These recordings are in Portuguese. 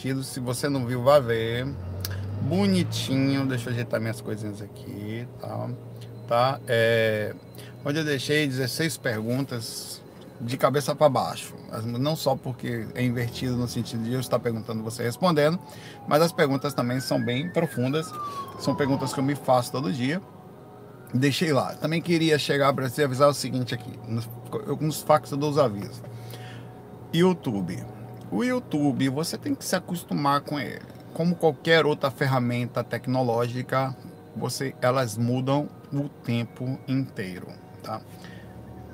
Se você não viu, vá ver. Bonitinho. Deixa eu ajeitar minhas coisinhas aqui. Tá? tá? É, onde eu deixei 16 perguntas de cabeça para baixo. Não só porque é invertido no sentido de eu estar perguntando você respondendo, mas as perguntas também são bem profundas. São perguntas que eu me faço todo dia. Deixei lá. Também queria chegar para você avisar o seguinte aqui. Nos, nos fax eu dou os avisos. YouTube. O YouTube, você tem que se acostumar com ele. Como qualquer outra ferramenta tecnológica, você, elas mudam o tempo inteiro, tá?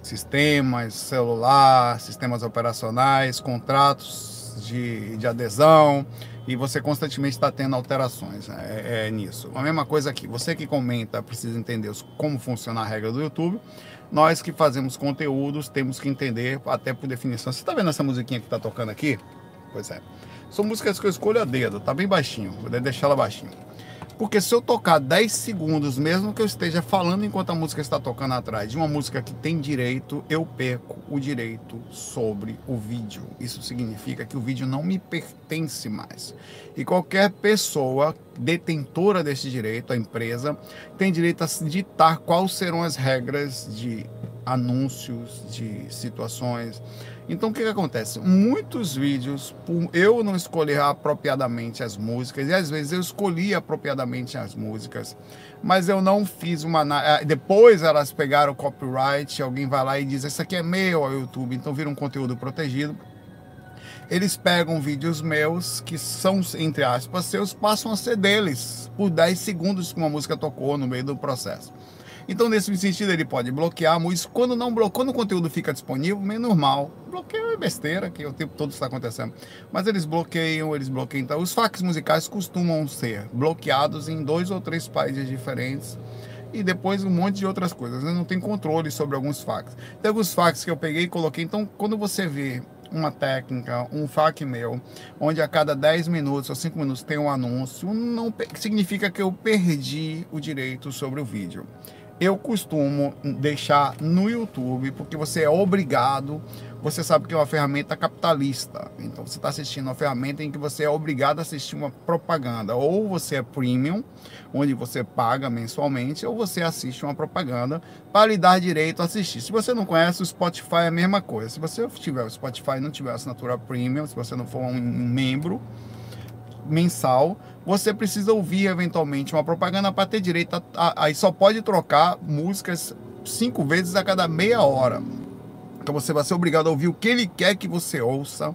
Sistemas, celular, sistemas operacionais, contratos de, de adesão, e você constantemente está tendo alterações né? é, é, nisso. A mesma coisa aqui, você que comenta precisa entender como funciona a regra do YouTube. Nós que fazemos conteúdos temos que entender, até por definição. Você está vendo essa musiquinha que está tocando aqui? Pois é. São músicas que eu escolho a dedo, tá bem baixinho, vou deixar ela baixinho. Porque se eu tocar 10 segundos, mesmo que eu esteja falando enquanto a música está tocando atrás, de uma música que tem direito, eu perco o direito sobre o vídeo. Isso significa que o vídeo não me pertence mais. E qualquer pessoa detentora desse direito, a empresa, tem direito a ditar quais serão as regras de anúncios, de situações então o que, que acontece? Muitos vídeos, eu não escolhi apropriadamente as músicas, e às vezes eu escolhi apropriadamente as músicas, mas eu não fiz uma. Eh, depois elas pegaram o copyright, alguém vai lá e diz: Isso aqui é meu ao YouTube, então vira um conteúdo protegido. Eles pegam vídeos meus, que são, entre aspas, seus, passam a ser deles, por 10 segundos que uma música tocou no meio do processo. Então, nesse sentido, ele pode bloquear a música. Quando não bloqueia, quando o conteúdo fica disponível, meio normal. Bloqueio é besteira, que o tempo todo está acontecendo. Mas eles bloqueiam, eles bloqueiam. Então, os fax musicais costumam ser bloqueados em dois ou três países diferentes e depois um monte de outras coisas. Eu não tem controle sobre alguns fax. Tem alguns fax que eu peguei e coloquei. Então, quando você vê uma técnica, um fac meu, onde a cada 10 minutos ou 5 minutos tem um anúncio, não significa que eu perdi o direito sobre o vídeo eu costumo deixar no YouTube, porque você é obrigado, você sabe que é uma ferramenta capitalista. Então você está assistindo uma ferramenta em que você é obrigado a assistir uma propaganda. Ou você é premium, onde você paga mensalmente, ou você assiste uma propaganda para lhe dar direito a assistir. Se você não conhece, o Spotify é a mesma coisa. Se você tiver o Spotify e não tiver assinatura premium, se você não for um membro, mensal, você precisa ouvir eventualmente uma propaganda para ter direito Aí só pode trocar músicas cinco vezes a cada meia hora. Então você vai ser obrigado a ouvir o que ele quer que você ouça,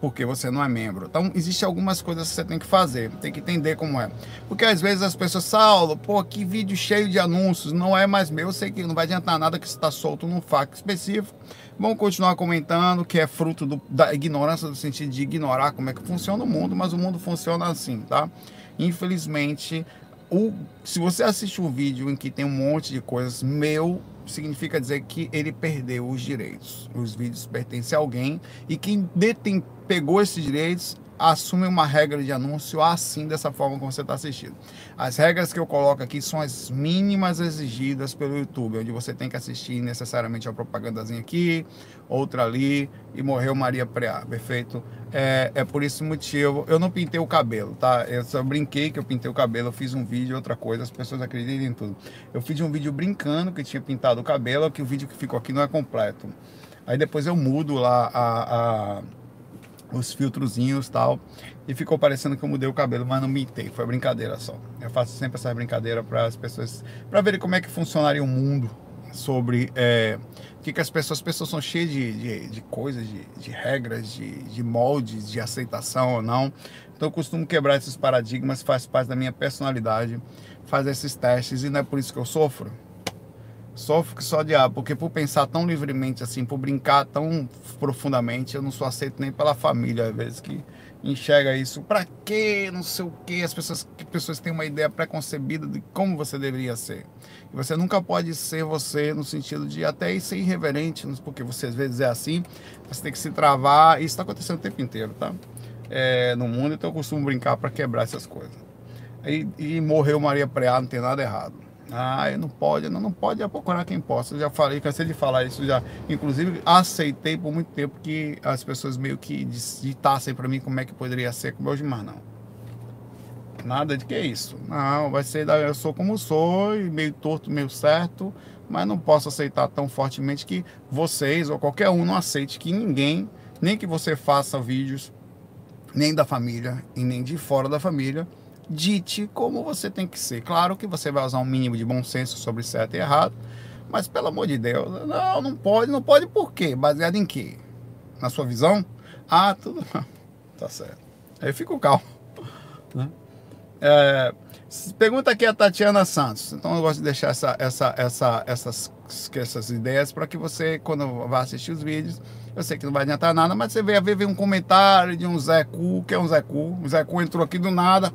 porque você não é membro. Então, existem algumas coisas que você tem que fazer, tem que entender como é. Porque às vezes as pessoas, Saulo, pô, que vídeo cheio de anúncios, não é mais meu, eu sei que não vai adiantar nada que está solto num fac específico. Vamos continuar comentando que é fruto do, da ignorância, no sentido de ignorar como é que funciona o mundo, mas o mundo funciona assim, tá? Infelizmente, o, se você assiste um vídeo em que tem um monte de coisas, meu significa dizer que ele perdeu os direitos. Os vídeos pertencem a alguém e quem detém, pegou esses direitos assume uma regra de anúncio assim, dessa forma como você está assistindo. As regras que eu coloco aqui são as mínimas exigidas pelo YouTube, onde você tem que assistir necessariamente a propagandazinha aqui, outra ali, e morreu Maria Preá, perfeito? É, é por esse motivo, eu não pintei o cabelo, tá? Eu só brinquei que eu pintei o cabelo, eu fiz um vídeo, outra coisa, as pessoas acreditam em tudo. Eu fiz um vídeo brincando que tinha pintado o cabelo, que o vídeo que ficou aqui não é completo. Aí depois eu mudo lá a, a os filtrozinhos tal. E ficou parecendo que eu mudei o cabelo, mas não mitei, foi brincadeira só. Eu faço sempre essa brincadeira para as pessoas, para verem como é que funcionaria o mundo sobre é, o que, que as pessoas, as pessoas são cheias de, de, de coisas, de, de regras, de, de moldes, de aceitação ou não. Então eu costumo quebrar esses paradigmas, faz parte da minha personalidade, fazer esses testes e não é por isso que eu sofro Sofro que só diabo, porque por pensar tão livremente assim, por brincar tão profundamente, eu não sou aceito nem pela família, às vezes, que enxerga isso. Pra quê? Não sei o quê. As pessoas, que pessoas têm uma ideia preconcebida de como você deveria ser. E você nunca pode ser você no sentido de até ser irreverente, porque você às vezes é assim, você tem que se travar. Isso está acontecendo o tempo inteiro, tá? É, no mundo, então eu costumo brincar para quebrar essas coisas. E, e morreu Maria Preá, não tem nada errado Ah, não pode, não, não pode procurar quem possa. Eu já falei, cansei de falar isso já. Inclusive, aceitei por muito tempo que as pessoas meio que ditassem para mim como é que poderia ser com hoje, mas não. Nada de que é isso. Não, vai ser, eu sou como sou, e meio torto, meio certo, mas não posso aceitar tão fortemente que vocês ou qualquer um não aceite que ninguém, nem que você faça vídeos, nem da família e nem de fora da família, dite como você tem que ser. Claro que você vai usar um mínimo de bom senso sobre certo e errado, mas pelo amor de Deus, não, não pode, não pode por quê? Baseado em quê? Na sua visão? Ah, tudo. tá certo. Aí fica calmo. Né? É, pergunta aqui a Tatiana Santos. Então eu gosto de deixar essa, essa, essa, essas, essas ideias para que você, quando vá assistir os vídeos, eu sei que não vai adiantar nada, mas você vê, vê um comentário de um Zé Cu, que é um Zé Cu. O Zé Cu entrou aqui do nada,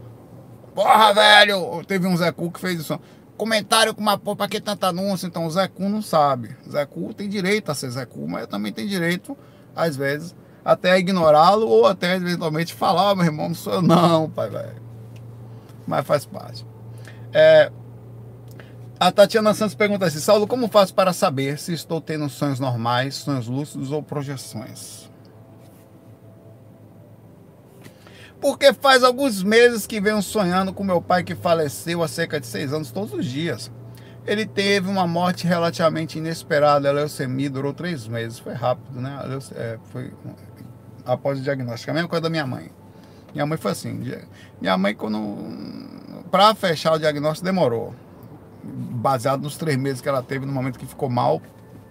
Porra, velho! Teve um Zé Cu que fez isso. Comentário com uma porra, pra que tanta anúncio? Então o Zé Cu não sabe. O Zé Cu tem direito a ser Zé Cu, mas também tem direito, às vezes, até ignorá-lo ou até eventualmente falar, oh, meu irmão, não sou eu não, pai, velho. Mas faz parte. É, a Tatiana Santos pergunta assim: Saulo, como faço para saber se estou tendo sonhos normais, sonhos lúcidos ou projeções? Porque faz alguns meses que venho sonhando com meu pai que faleceu há cerca de seis anos todos os dias. Ele teve uma morte relativamente inesperada, a leucemia durou três meses, foi rápido, né? É, foi após o diagnóstico, a mesma coisa da minha mãe. Minha mãe foi assim, minha mãe quando para fechar o diagnóstico demorou, baseado nos três meses que ela teve no momento que ficou mal,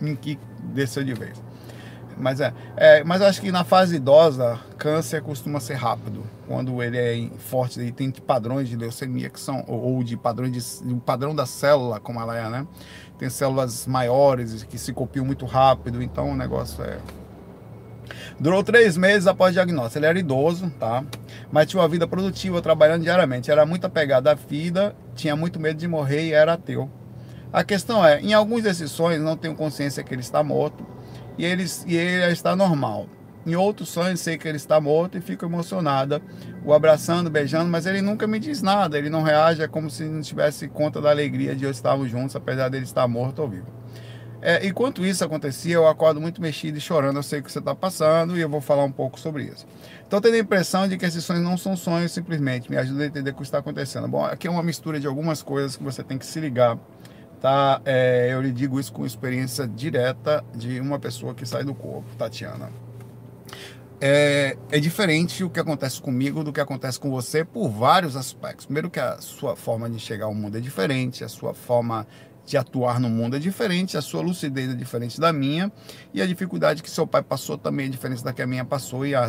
em que desceu de vez. Mas é, é, mas acho que na fase idosa, câncer costuma ser rápido. Quando ele é forte, ele tem padrões de leucemia que são, ou de padrões de, padrão da célula, como ela é, né? Tem células maiores que se copiam muito rápido, então o negócio é. Durou três meses após o diagnóstico. Ele era idoso, tá? Mas tinha uma vida produtiva, trabalhando diariamente. Era muito apegado à vida, tinha muito medo de morrer e era ateu. A questão é, em alguns desses sonhos, não tenho consciência que ele está morto e ele, e ele está normal. Em outros sonhos, sei que ele está morto e fico emocionada, o abraçando, beijando, mas ele nunca me diz nada, ele não reage, é como se não tivesse conta da alegria de eu estarmos juntos, apesar dele estar morto ou vivo. É, enquanto isso acontecia, eu acordo muito mexido e chorando, eu sei o que você está passando e eu vou falar um pouco sobre isso. Então, tenho a impressão de que esses sonhos não são sonhos simplesmente, me ajuda a entender o que está acontecendo. Bom, aqui é uma mistura de algumas coisas que você tem que se ligar tá? É, eu lhe digo isso com experiência direta de uma pessoa que sai do corpo, Tatiana. É, é, diferente o que acontece comigo do que acontece com você por vários aspectos. Primeiro que a sua forma de chegar ao mundo é diferente, a sua forma de atuar no mundo é diferente, a sua lucidez é diferente da minha e a dificuldade que seu pai passou também é diferente da que a minha passou e a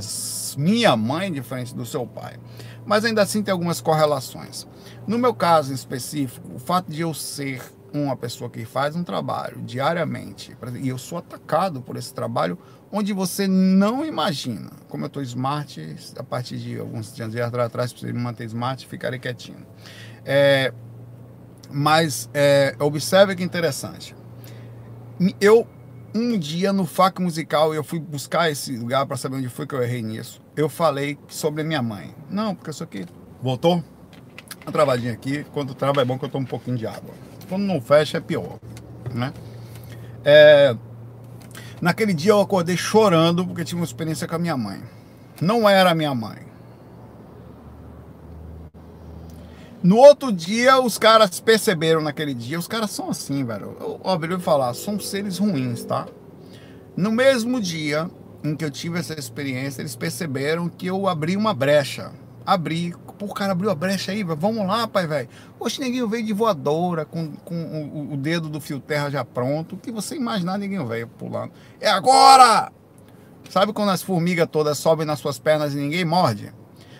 minha mãe é diferente do seu pai. Mas ainda assim tem algumas correlações. No meu caso em específico, o fato de eu ser uma pessoa que faz um trabalho diariamente, e eu sou atacado por esse trabalho, onde você não imagina. Como eu estou smart, a partir de alguns dias atrás, para me manter smart, ficarei quietinho. É, mas é, observe que interessante. Eu, um dia no FAC musical, eu fui buscar esse lugar para saber onde foi que eu errei nisso. Eu falei sobre minha mãe. Não, porque isso aqui voltou. Uma travadinha aqui. Quando trava é bom que eu tomo um pouquinho de água. Quando não fecha é pior, né? É, naquele dia eu acordei chorando porque tive uma experiência com a minha mãe. Não era a minha mãe. No outro dia, os caras perceberam naquele dia, os caras são assim, velho. Óbvio, eu vou falar, são seres ruins, tá? No mesmo dia em que eu tive essa experiência, eles perceberam que eu abri uma brecha abrir. Pô, o cara abriu a brecha aí, vamos lá, pai, velho. Oxe, ninguém veio de voadora, com, com o, o, dedo do fio terra já pronto. O que você imaginar, ninguém veio pulando. É agora! Sabe quando as formigas todas sobem nas suas pernas e ninguém morde?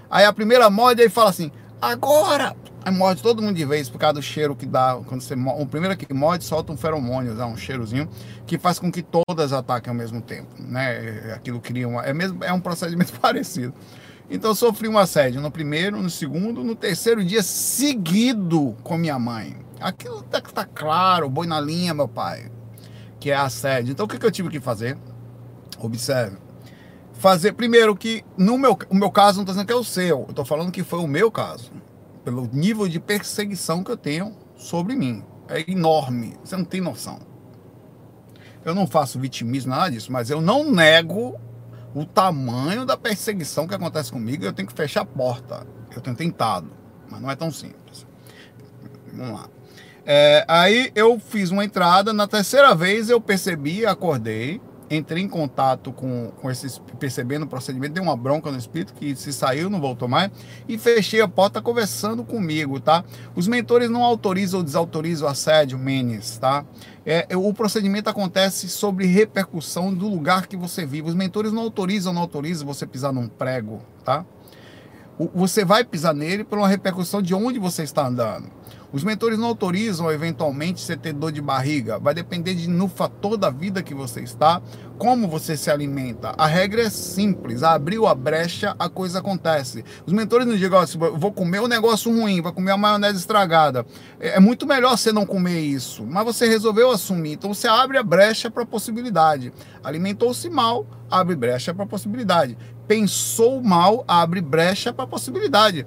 Aí a primeira morde e fala assim, agora! Aí morde todo mundo de vez por causa do cheiro que dá. Quando você O primeiro que morde solta um feromônio, dá um cheirozinho, que faz com que todas ataquem ao mesmo tempo. Né? Aquilo cria uma. É, mesmo, é um procedimento parecido. Então sofri um assédio no primeiro, no segundo, no terceiro dia seguido com minha mãe. Aquilo tá, tá claro, boi na linha, meu pai, que é assédio. Então o que, que eu tive que fazer? Observe. Fazer, primeiro, que no meu, o meu caso não estou dizendo que é o seu, eu estou falando que foi o meu caso, pelo nível de perseguição que eu tenho sobre mim. é enorme. Você não tem noção. Eu não faço vitimismo, nada disso, mas eu não nego o tamanho da perseguição que acontece comigo. Eu tenho que fechar a porta. Eu tenho tentado, mas não é tão simples. Vamos lá. É, aí eu fiz uma entrada, na terceira vez eu percebi, acordei, entrei em contato com, com esses, percebendo o procedimento, dei uma bronca no espírito que se saiu, não voltou mais, e fechei a porta conversando comigo, tá? Os mentores não autorizam ou desautorizam o assédio, menes, tá? É, é, o procedimento acontece sobre repercussão do lugar que você vive. Os mentores não autorizam, não autorizam você pisar num prego, tá? Você vai pisar nele por uma repercussão de onde você está andando. Os mentores não autorizam eventualmente você ter dor de barriga. Vai depender de no fator da vida que você está, como você se alimenta. A regra é simples. Abriu a brecha, a coisa acontece. Os mentores não digam, assim, vou comer um negócio ruim, vou comer a maionese estragada. É, é muito melhor você não comer isso. Mas você resolveu assumir. Então você abre a brecha para a possibilidade. Alimentou-se mal, abre brecha para a possibilidade. Pensou mal, abre brecha para a possibilidade.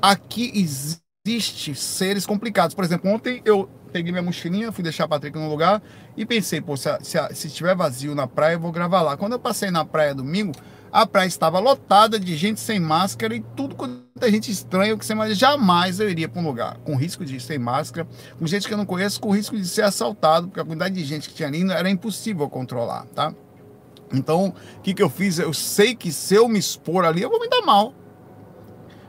Aqui existe existe seres complicados. Por exemplo, ontem eu peguei minha mochilinha, fui deixar a Patrick no lugar e pensei, pô, se, se, se estiver vazio na praia, eu vou gravar lá. Quando eu passei na praia domingo, a praia estava lotada de gente sem máscara e tudo quanto é gente estranha que imagina. Jamais eu iria para um lugar com risco de ir sem máscara, com gente que eu não conheço, com risco de ser assaltado, porque a quantidade de gente que tinha ali era impossível controlar, tá? Então, o que, que eu fiz? Eu sei que se eu me expor ali, eu vou me dar mal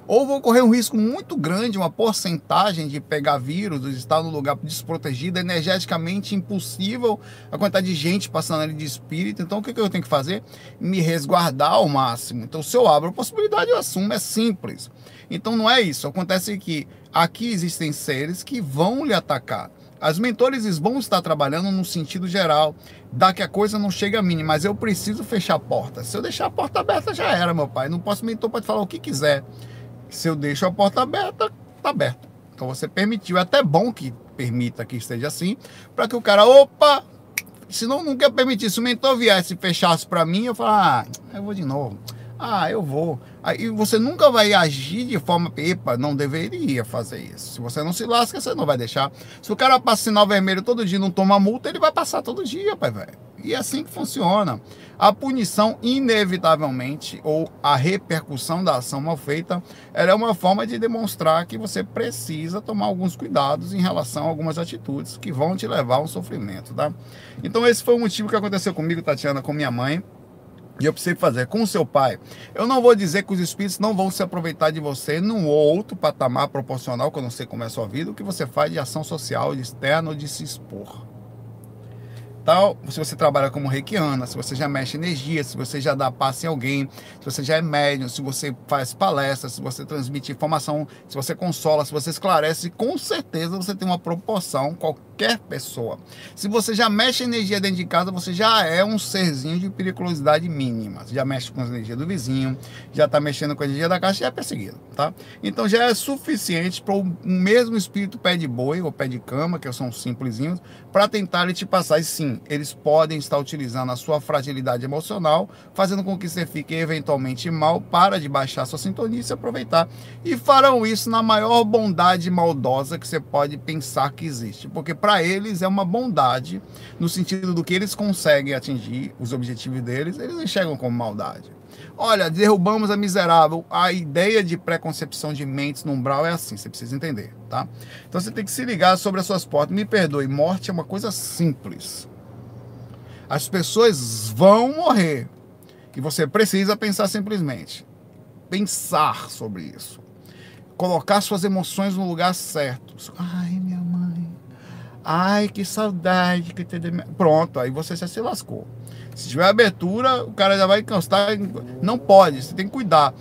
ou vou correr um risco muito grande, uma porcentagem de pegar vírus, de estar no lugar desprotegido, energeticamente impossível, a quantidade de gente passando ali de espírito. Então, o que, eu tenho que fazer? Me resguardar ao máximo. Então, se eu abro a possibilidade, eu assumo, é simples. Então, não é isso. Acontece que aqui existem seres que vão lhe atacar. As mentores vão estar trabalhando no sentido geral, da que a coisa não chega a mim, mas eu preciso fechar a porta. Se eu deixar a porta aberta, já era, meu pai. Não posso, mentor pode falar o que quiser. Se eu deixo a porta aberta, tá aberta. Então você permitiu. É até bom que permita que esteja assim, para que o cara, opa, se não, quer permitir. Se o mentor viesse e fechasse para mim, eu falar, ah, eu vou de novo. Ah, eu vou. Aí você nunca vai agir de forma, epa, não deveria fazer isso. Se você não se lasca, você não vai deixar. Se o cara passa sinal vermelho todo dia e não toma multa, ele vai passar todo dia, pai, velho. E é assim que funciona. A punição, inevitavelmente, ou a repercussão da ação mal feita, ela é uma forma de demonstrar que você precisa tomar alguns cuidados em relação a algumas atitudes que vão te levar a um sofrimento, tá? Então esse foi o motivo que aconteceu comigo, Tatiana, com minha mãe. E eu precisei fazer com seu pai. Eu não vou dizer que os espíritos não vão se aproveitar de você num outro patamar proporcional, não sei como é a sua vida, o que você faz de ação social, de externo, de se expor tal, se você trabalha como reikiana, se você já mexe energia, se você já dá passe em alguém, se você já é médium, se você faz palestras, se você transmite informação, se você consola, se você esclarece, com certeza você tem uma proporção, qualquer pessoa. Se você já mexe energia dentro de casa, você já é um serzinho de periculosidade mínima. Você já mexe com a energia do vizinho, já está mexendo com a energia da casa, já é perseguido, tá? Então já é suficiente para o mesmo espírito pé de boi ou pé de cama, que são simplesinhos, para tentar te passar. E sim, eles podem estar utilizando a sua fragilidade emocional, fazendo com que você fique eventualmente mal, para de baixar sua sintonia e se aproveitar. E farão isso na maior bondade maldosa que você pode pensar que existe. Porque para eles é uma bondade, no sentido do que eles conseguem atingir, os objetivos deles, eles enxergam como maldade. Olha, derrubamos a miserável. A ideia de preconcepção de mentes no umbral é assim, você precisa entender, tá? Então você tem que se ligar sobre as suas portas. Me perdoe, morte é uma coisa simples. As pessoas vão morrer. E você precisa pensar simplesmente. Pensar sobre isso. Colocar suas emoções no lugar certo. Ai, minha mãe. Ai, que saudade. Que Pronto, aí você já se lascou. Se tiver abertura, o cara já vai encostar. Não pode, você tem que cuidar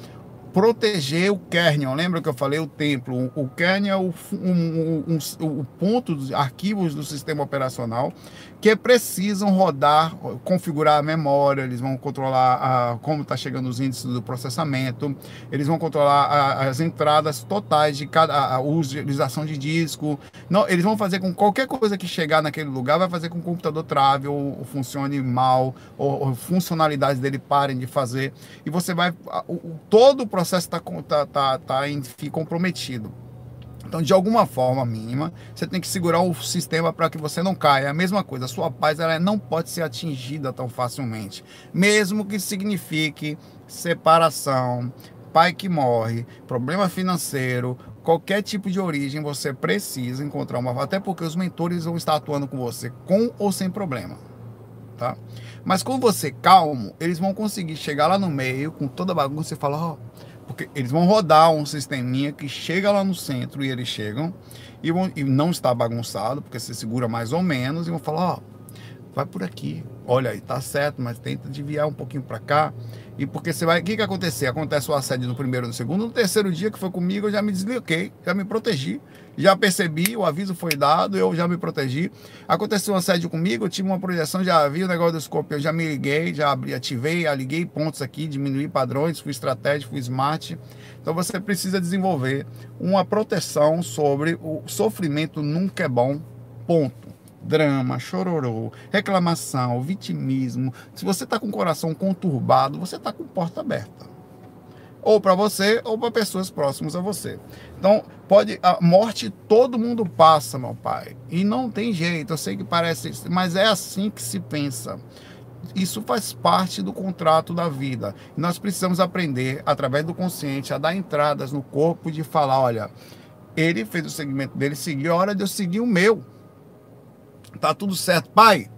proteger o kernel. Lembra que eu falei o templo? O kernel é o, um, um, um, o ponto dos arquivos do sistema operacional que precisam rodar, configurar a memória, eles vão controlar a, como está chegando os índices do processamento, eles vão controlar a, as entradas totais de cada a, a utilização de disco. Não, eles vão fazer com qualquer coisa que chegar naquele lugar, vai fazer com que o computador trave ou, ou funcione mal, ou, ou, funcionalidades dele parem de fazer. E você vai. O, todo o processo está tá, tá, tá, comprometido. Então, de alguma forma mínima, você tem que segurar o sistema para que você não caia. É a mesma coisa, a sua paz ela não pode ser atingida tão facilmente, mesmo que signifique separação, pai que morre, problema financeiro, qualquer tipo de origem, você precisa encontrar uma. Até porque os mentores vão estar atuando com você, com ou sem problema. Tá? Mas com você calmo, eles vão conseguir chegar lá no meio, com toda a bagunça e falar: oh, porque eles vão rodar um sisteminha que chega lá no centro e eles chegam e, vão, e não está bagunçado, porque você segura mais ou menos, e vão falar: ó, vai por aqui, olha aí, tá certo, mas tenta desviar um pouquinho para cá. E porque você vai. O que, que acontecer? Acontece o assédio no primeiro, no segundo, no terceiro dia que foi comigo, eu já me desliquei, já me protegi. Já percebi, o aviso foi dado, eu já me protegi. Aconteceu um assédio comigo, eu tive uma projeção, já vi o negócio do escorpião, já me liguei, já abri, ativei, aliguei pontos aqui, diminuí padrões, fui estratégico, fui smart. Então você precisa desenvolver uma proteção sobre o sofrimento nunca é bom, ponto drama, chororô, reclamação, vitimismo. Se você está com o coração conturbado, você está com porta aberta ou para você ou para pessoas próximas a você. Então, pode a morte todo mundo passa, meu pai. E não tem jeito, eu sei que parece, mas é assim que se pensa. Isso faz parte do contrato da vida. Nós precisamos aprender através do consciente a dar entradas no corpo de falar, olha, ele fez o segmento dele, seguiu, a hora de eu seguir o meu. Tá tudo certo, pai.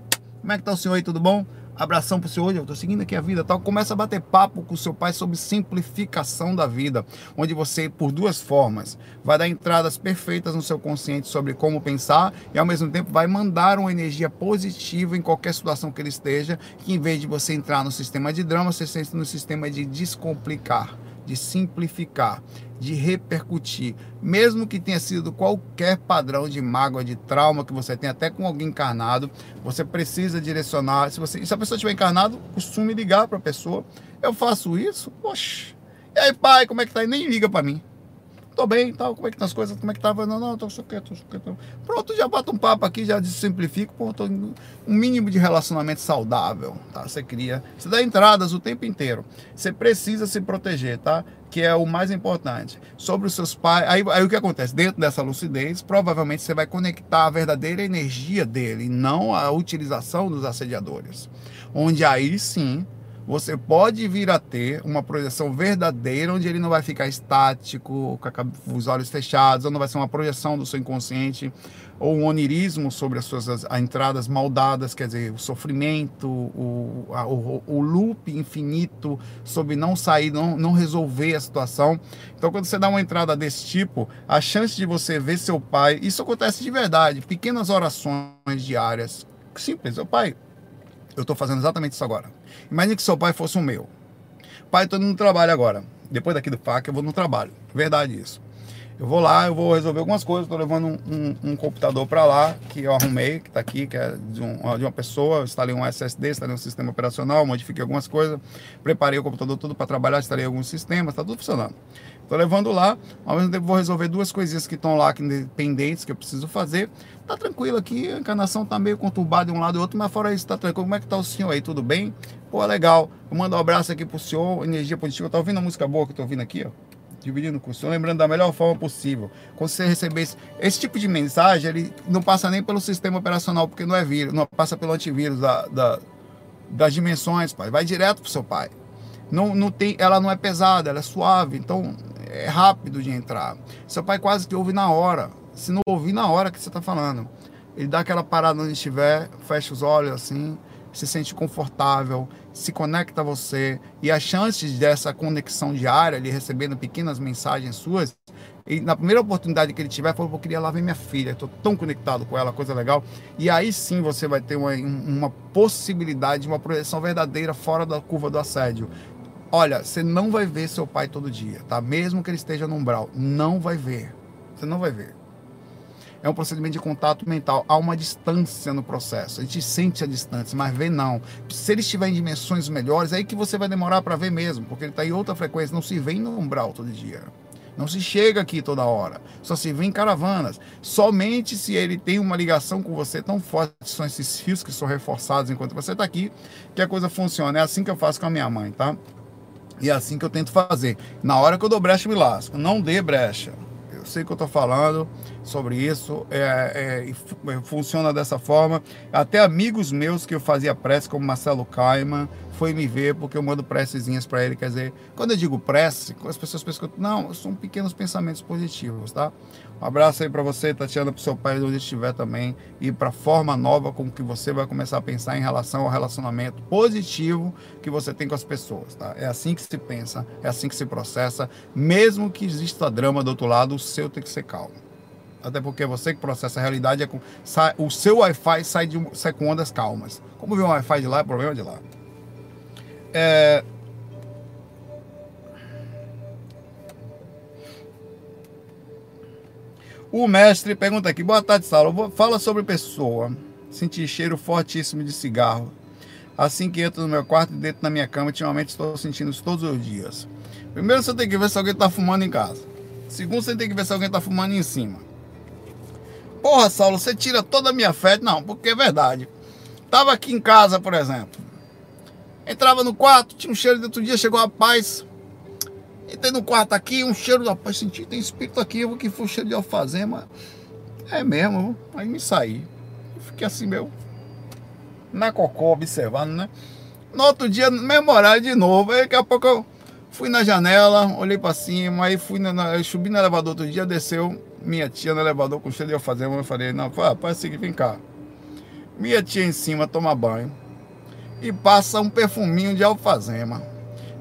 Como é que tá o senhor aí, tudo bom? abração pro senhor, eu tô seguindo aqui a vida, tal. Começa a bater papo com o seu pai sobre simplificação da vida, onde você, por duas formas, vai dar entradas perfeitas no seu consciente sobre como pensar e ao mesmo tempo vai mandar uma energia positiva em qualquer situação que ele esteja, que em vez de você entrar no sistema de drama, você entra no sistema de descomplicar, de simplificar de repercutir, mesmo que tenha sido qualquer padrão de mágoa, de trauma que você tem, até com alguém encarnado, você precisa direcionar. Se, você, se a pessoa estiver encarnado, costume ligar para a pessoa. Eu faço isso? Poxa. E aí, pai, como é que tá? E nem liga para mim tô bem tal, como é que estão as coisas, como é que tava? Não, não, tô quieto, tô quieto. Pronto, já bota um papo aqui, já simplifico, pronto, um mínimo de relacionamento saudável, tá? Você cria, você dá entradas o tempo inteiro. Você precisa se proteger, tá? Que é o mais importante. Sobre os seus pais, aí, aí o que acontece? Dentro dessa lucidez, provavelmente você vai conectar a verdadeira energia dele, não a utilização dos assediadores. Onde aí sim você pode vir a ter uma projeção verdadeira, onde ele não vai ficar estático, com os olhos fechados, ou não vai ser uma projeção do seu inconsciente, ou um onirismo sobre as suas as, as entradas maldadas, quer dizer, o sofrimento, o, a, o, o loop infinito sobre não sair, não, não resolver a situação. Então, quando você dá uma entrada desse tipo, a chance de você ver seu pai, isso acontece de verdade, pequenas orações diárias, simples, seu pai, eu estou fazendo exatamente isso agora. Imagine que seu pai fosse o meu. Pai, estou no trabalho agora. Depois daqui do FAC, eu vou no trabalho. Verdade isso. Eu vou lá, eu vou resolver algumas coisas. Estou levando um, um, um computador para lá, que eu arrumei, que está aqui, que é de, um, de uma pessoa. Instalei um SSD, instalei um sistema operacional, modifiquei algumas coisas. Preparei o computador tudo para trabalhar, instalei alguns sistemas, está tudo funcionando. Estou levando lá, ao mesmo tempo vou resolver duas coisinhas que estão lá, que pendentes, que eu preciso fazer. Tá tranquilo aqui, a encarnação tá meio conturbada de um lado e outro, mas fora isso, tá tranquilo. Como é que tá o senhor aí? Tudo bem? Pô, legal. Eu mando um abraço aqui pro senhor, energia positiva. Tá ouvindo a música boa que eu tô ouvindo aqui, ó? Dividindo com o senhor, lembrando da melhor forma possível. Quando você receber esse, esse tipo de mensagem, ele não passa nem pelo sistema operacional, porque não é vírus, não passa pelo antivírus da, da das dimensões, pai. Vai direto pro seu pai. Não, não tem, ela não é pesada, ela é suave. Então, é rápido de entrar. Seu pai quase que ouve na hora. Se não ouvir na hora que você está falando, ele dá aquela parada onde estiver, fecha os olhos assim, se sente confortável, se conecta a você e as chances dessa conexão diária, ele recebendo pequenas mensagens suas, e na primeira oportunidade que ele tiver, falou, eu queria lá ver minha filha, estou tão conectado com ela, coisa legal. E aí sim você vai ter uma, uma possibilidade, uma projeção verdadeira fora da curva do assédio. Olha, você não vai ver seu pai todo dia, tá? Mesmo que ele esteja no umbral, não vai ver. Você não vai ver. É um procedimento de contato mental. Há uma distância no processo. A gente sente a distância, mas vê não. Se ele estiver em dimensões melhores, é aí que você vai demorar para ver mesmo, porque ele está em outra frequência. Não se vê no umbral todo dia. Não se chega aqui toda hora. Só se vê em caravanas. Somente se ele tem uma ligação com você tão forte, são esses fios que são reforçados enquanto você está aqui, que a coisa funciona. É assim que eu faço com a minha mãe, tá? E é assim que eu tento fazer. Na hora que eu dou brecha, eu me lasco. Não dê brecha. Sei que eu estou falando sobre isso, é, é, é, funciona dessa forma. Até amigos meus que eu fazia prece, como Marcelo Kaiman, foi me ver porque eu mando precezinhas para ele. Quer dizer, quando eu digo prece, as pessoas pensam que não, são pequenos pensamentos positivos, tá? Um abraço aí para você, Tatiana, para seu pai, onde estiver também, e para a forma nova como que você vai começar a pensar em relação ao relacionamento positivo que você tem com as pessoas, tá? É assim que se pensa, é assim que se processa, mesmo que exista drama do outro lado, o seu tem que ser calmo. Até porque você que processa a realidade, é com, sai, o seu Wi-Fi sai, de, sai com ondas calmas. Como ver um Wi-Fi de lá, é problema de lá. É... O mestre pergunta aqui: Boa tarde, Saulo. Fala sobre pessoa. Senti cheiro fortíssimo de cigarro. Assim que entro no meu quarto e dentro da minha cama, ultimamente estou sentindo isso todos os dias. Primeiro você tem que ver se alguém está fumando em casa. Segundo, você tem que ver se alguém está fumando em cima. Porra, Saulo, você tira toda a minha fé. Não, porque é verdade. Tava aqui em casa, por exemplo. Entrava no quarto, tinha um cheiro de outro dia, chegou a paz. Entrei no quarto aqui, um cheiro da paz, senti, tem espírito aqui, eu que foi um cheiro de alfazema. É mesmo, aí me saí. Fiquei assim, meu, na cocô, observando, né? No outro dia, mesmo horário de novo, aí daqui a pouco eu fui na janela, olhei para cima, aí fui na, subi no elevador outro dia, desceu minha tia no elevador com cheiro de alfazema, eu falei, não, rapaz, é seguinte, vem cá. Minha tia em cima toma banho e passa um perfuminho de alfazema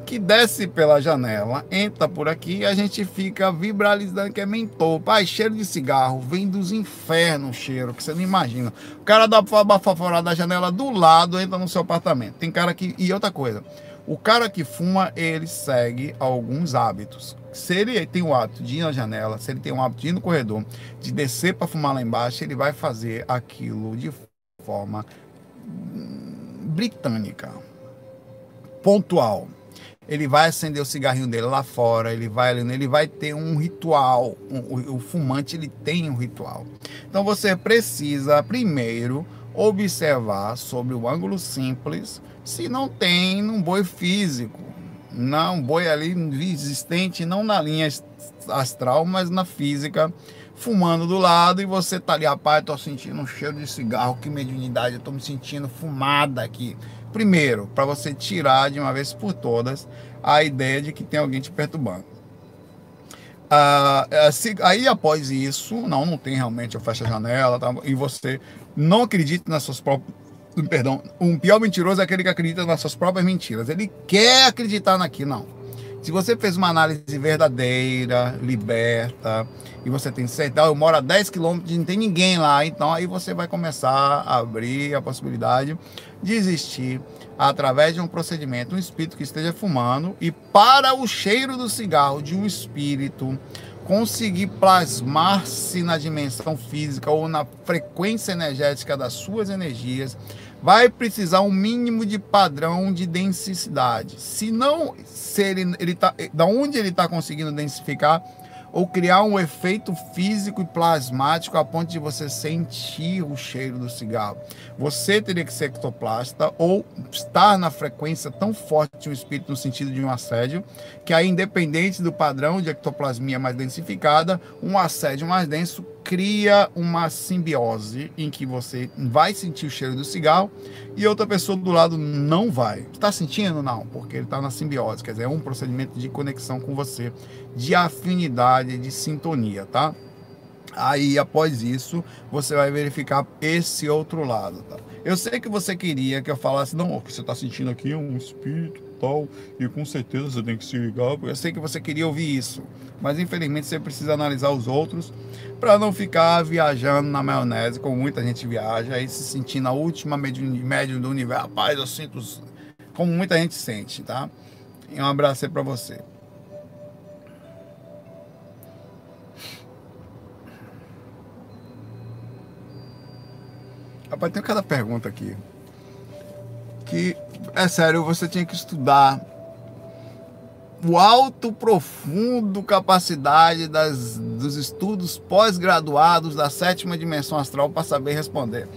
que desce pela janela, entra por aqui e a gente fica vibralizando que é mentor. Pai, cheiro de cigarro, vem dos infernos cheiro, que você não imagina. O cara dá baforar da janela do lado, entra no seu apartamento. Tem cara que. E outra coisa, o cara que fuma, ele segue alguns hábitos. Se ele tem o hábito de ir na janela, se ele tem o hábito de ir no corredor, de descer para fumar lá embaixo, ele vai fazer aquilo de forma britânica, pontual. Ele vai acender o cigarrinho dele lá fora, ele vai ele vai ter um ritual. Um, o fumante ele tem um ritual. Então você precisa primeiro observar sobre o ângulo simples se não tem um boi físico, não um boi ali existente, não na linha astral, mas na física fumando do lado e você tá ali, rapaz, tô sentindo um cheiro de cigarro, que mediunidade, eu tô me sentindo fumada aqui. Primeiro, para você tirar de uma vez por todas a ideia de que tem alguém te perturbando. Ah, é, aí após isso, não, não tem realmente, eu fecho a janela, tá, e você não acredita nas suas próprias. Perdão, um pior mentiroso é aquele que acredita nas suas próprias mentiras. Ele quer acreditar naquilo, não. Se você fez uma análise verdadeira, liberta, e você tem certeza, eu moro a 10 quilômetros e não tem ninguém lá, então aí você vai começar a abrir a possibilidade de existir através de um procedimento, um espírito que esteja fumando e para o cheiro do cigarro de um espírito conseguir plasmar-se na dimensão física ou na frequência energética das suas energias, vai precisar um mínimo de padrão de densidade. Se não, se ele, ele tá, da onde ele está conseguindo densificar, ou criar um efeito físico e plasmático a ponto de você sentir o cheiro do cigarro. Você teria que ser ectoplasta ou estar na frequência tão forte de um espírito no sentido de um assédio, que aí, independente do padrão de ectoplasmia mais densificada, um assédio mais denso cria uma simbiose em que você vai sentir o cheiro do cigarro e outra pessoa do lado não vai. Está sentindo? Não, porque ele está na simbiose, quer dizer, é um procedimento de conexão com você, de afinidade, de sintonia, tá? Aí, após isso, você vai verificar esse outro lado, tá? Eu sei que você queria que eu falasse, não, que você está sentindo aqui um espírito tal, e com certeza você tem que se ligar. Eu sei que você queria ouvir isso, mas infelizmente você precisa analisar os outros para não ficar viajando na maionese, como muita gente viaja, aí se sentindo a última médium do universo. Rapaz, eu sinto como muita gente sente, tá? E um abraço aí para você. Rapaz, tem cada pergunta aqui que, é sério, você tinha que estudar o alto, profundo capacidade das, dos estudos pós-graduados da sétima dimensão astral para saber responder.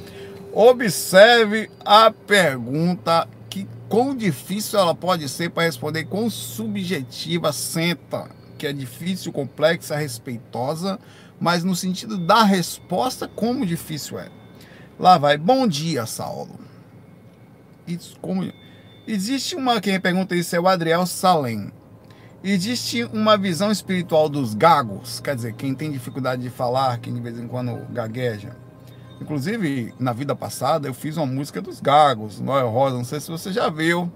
Observe a pergunta que quão difícil ela pode ser para responder, quão subjetiva senta, que é difícil, complexa, respeitosa, mas no sentido da resposta, como difícil é. Lá vai. Bom dia, Saulo. Isso, como... Existe uma, quem pergunta isso é o Adriel Salem. Existe uma visão espiritual dos gagos, quer dizer, quem tem dificuldade de falar, quem de vez em quando gagueja. Inclusive, na vida passada, eu fiz uma música dos gagos, Noel Rosa, não sei se você já viu.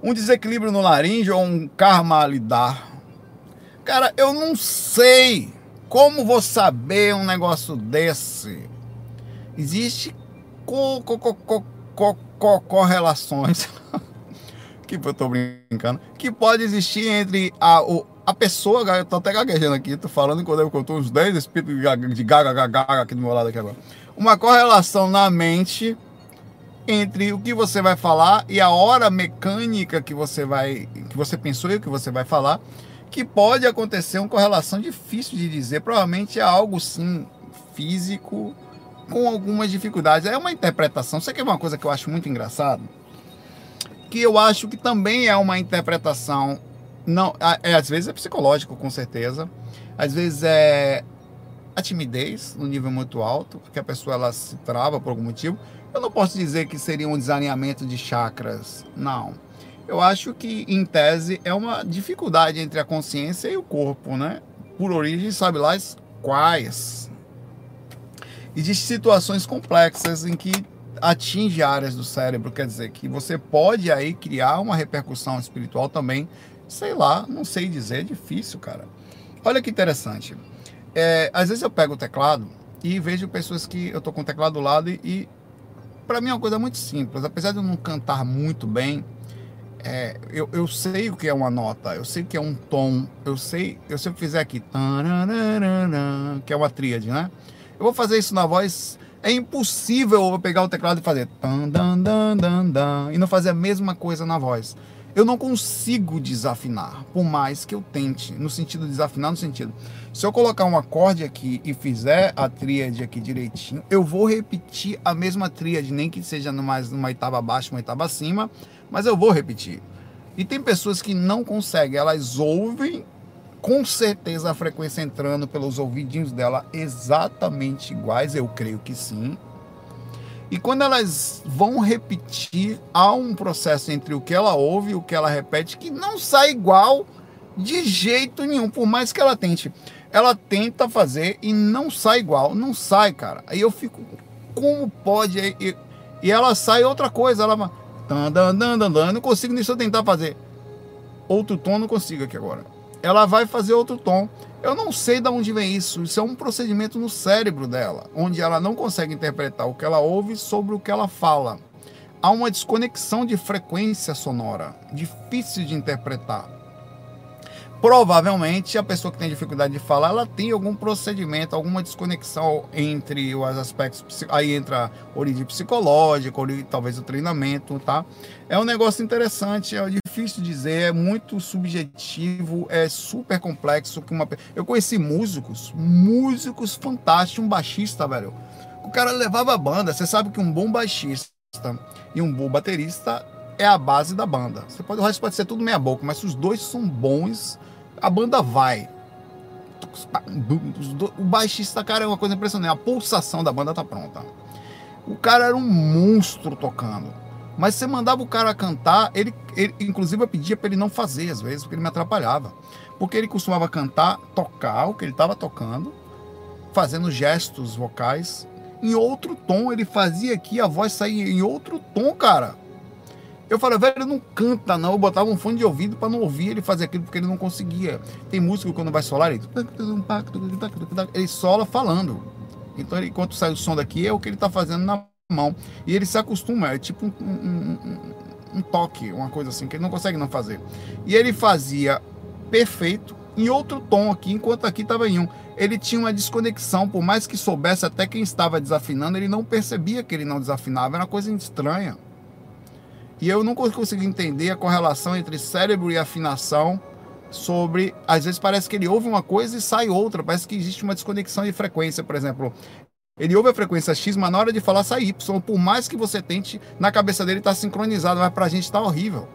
Um desequilíbrio no laringe ou um karma a lidar. Cara, eu não sei como vou saber um negócio desse. Existe co co co co co correlações que eu tô brincando, que pode existir entre a, o, a pessoa, eu tô até gaguejando aqui, tô falando enquanto eu tô uns 10 espíritos de gaga, gaga, gaga aqui do meu lado aqui agora. Uma correlação na mente entre o que você vai falar e a hora mecânica que você vai, que você pensou e o que você vai falar, que pode acontecer uma correlação difícil de dizer, provavelmente é algo sim físico com algumas dificuldades. É uma interpretação. Você quer uma coisa que eu acho muito engraçado? Que eu acho que também é uma interpretação, não, é, às vezes é psicológico, com certeza, às vezes é a timidez no nível muito alto, porque a pessoa ela se trava por algum motivo. Eu não posso dizer que seria um desalinhamento de chakras, não. Eu acho que, em tese, é uma dificuldade entre a consciência e o corpo, né? Por origem, sabe lá quais. Existem situações complexas em que atinge áreas do cérebro, quer dizer que você pode aí criar uma repercussão espiritual também, sei lá, não sei dizer, é difícil, cara. Olha que interessante. É, às vezes eu pego o teclado e vejo pessoas que eu tô com o teclado do lado e, e para mim é uma coisa muito simples, apesar de eu não cantar muito bem, é, eu, eu sei o que é uma nota, eu sei o que é um tom, eu sei, eu sempre fizer aqui, que é uma tríade, né? Eu vou fazer isso na voz é impossível eu pegar o teclado e fazer dan, dan, dan, dan, dan, e não fazer a mesma coisa na voz. Eu não consigo desafinar, por mais que eu tente, no sentido de desafinar, no sentido. Se eu colocar um acorde aqui e fizer a tríade aqui direitinho, eu vou repetir a mesma tríade, nem que seja numa, numa oitava abaixo, uma oitava acima, mas eu vou repetir. E tem pessoas que não conseguem, elas ouvem com certeza a frequência entrando pelos ouvidinhos dela exatamente iguais, eu creio que sim. E quando elas vão repetir, há um processo entre o que ela ouve e o que ela repete que não sai igual de jeito nenhum, por mais que ela tente. Ela tenta fazer e não sai igual, não sai, cara. Aí eu fico, como pode? E, e ela sai outra coisa, ela. Eu não consigo nisso eu tentar fazer. Outro tom não consigo aqui agora ela vai fazer outro tom. Eu não sei de onde vem isso. Isso é um procedimento no cérebro dela, onde ela não consegue interpretar o que ela ouve sobre o que ela fala. Há uma desconexão de frequência sonora, difícil de interpretar. Provavelmente a pessoa que tem dificuldade de falar, ela tem algum procedimento, alguma desconexão entre os aspectos, aí entra origem psicológica, talvez o treinamento, tá? É um negócio interessante, é difícil dizer, é muito subjetivo, é super complexo. Que uma... Eu conheci músicos, músicos fantásticos, um baixista, velho. O cara levava a banda, você sabe que um bom baixista e um bom baterista é a base da banda. Você pode, o resto pode ser tudo meia boca, mas se os dois são bons, a banda vai. O baixista, cara, é uma coisa impressionante. A pulsação da banda tá pronta. O cara era um monstro tocando. Mas você mandava o cara cantar, ele, ele inclusive eu pedia para ele não fazer às vezes, porque ele me atrapalhava. Porque ele costumava cantar, tocar o que ele estava tocando, fazendo gestos vocais. Em outro tom, ele fazia aqui, a voz saía em outro tom, cara. Eu falei, velho, não canta não. Eu botava um fone de ouvido para não ouvir ele fazer aquilo, porque ele não conseguia. Tem músico quando vai solar, ele, ele sola falando. Então, enquanto sai o som daqui, é o que ele está fazendo na mão. E ele se acostuma, é tipo um, um, um, um toque, uma coisa assim, que ele não consegue não fazer. E ele fazia perfeito em outro tom aqui, enquanto aqui estava em um. Ele tinha uma desconexão, por mais que soubesse até quem estava desafinando, ele não percebia que ele não desafinava, era uma coisa estranha. E eu não consegui entender a correlação entre cérebro e afinação sobre. Às vezes parece que ele ouve uma coisa e sai outra, parece que existe uma desconexão de frequência, por exemplo. Ele ouve a frequência X, mas na hora de falar sai Y. Por mais que você tente, na cabeça dele está sincronizado, mas para a gente está horrível.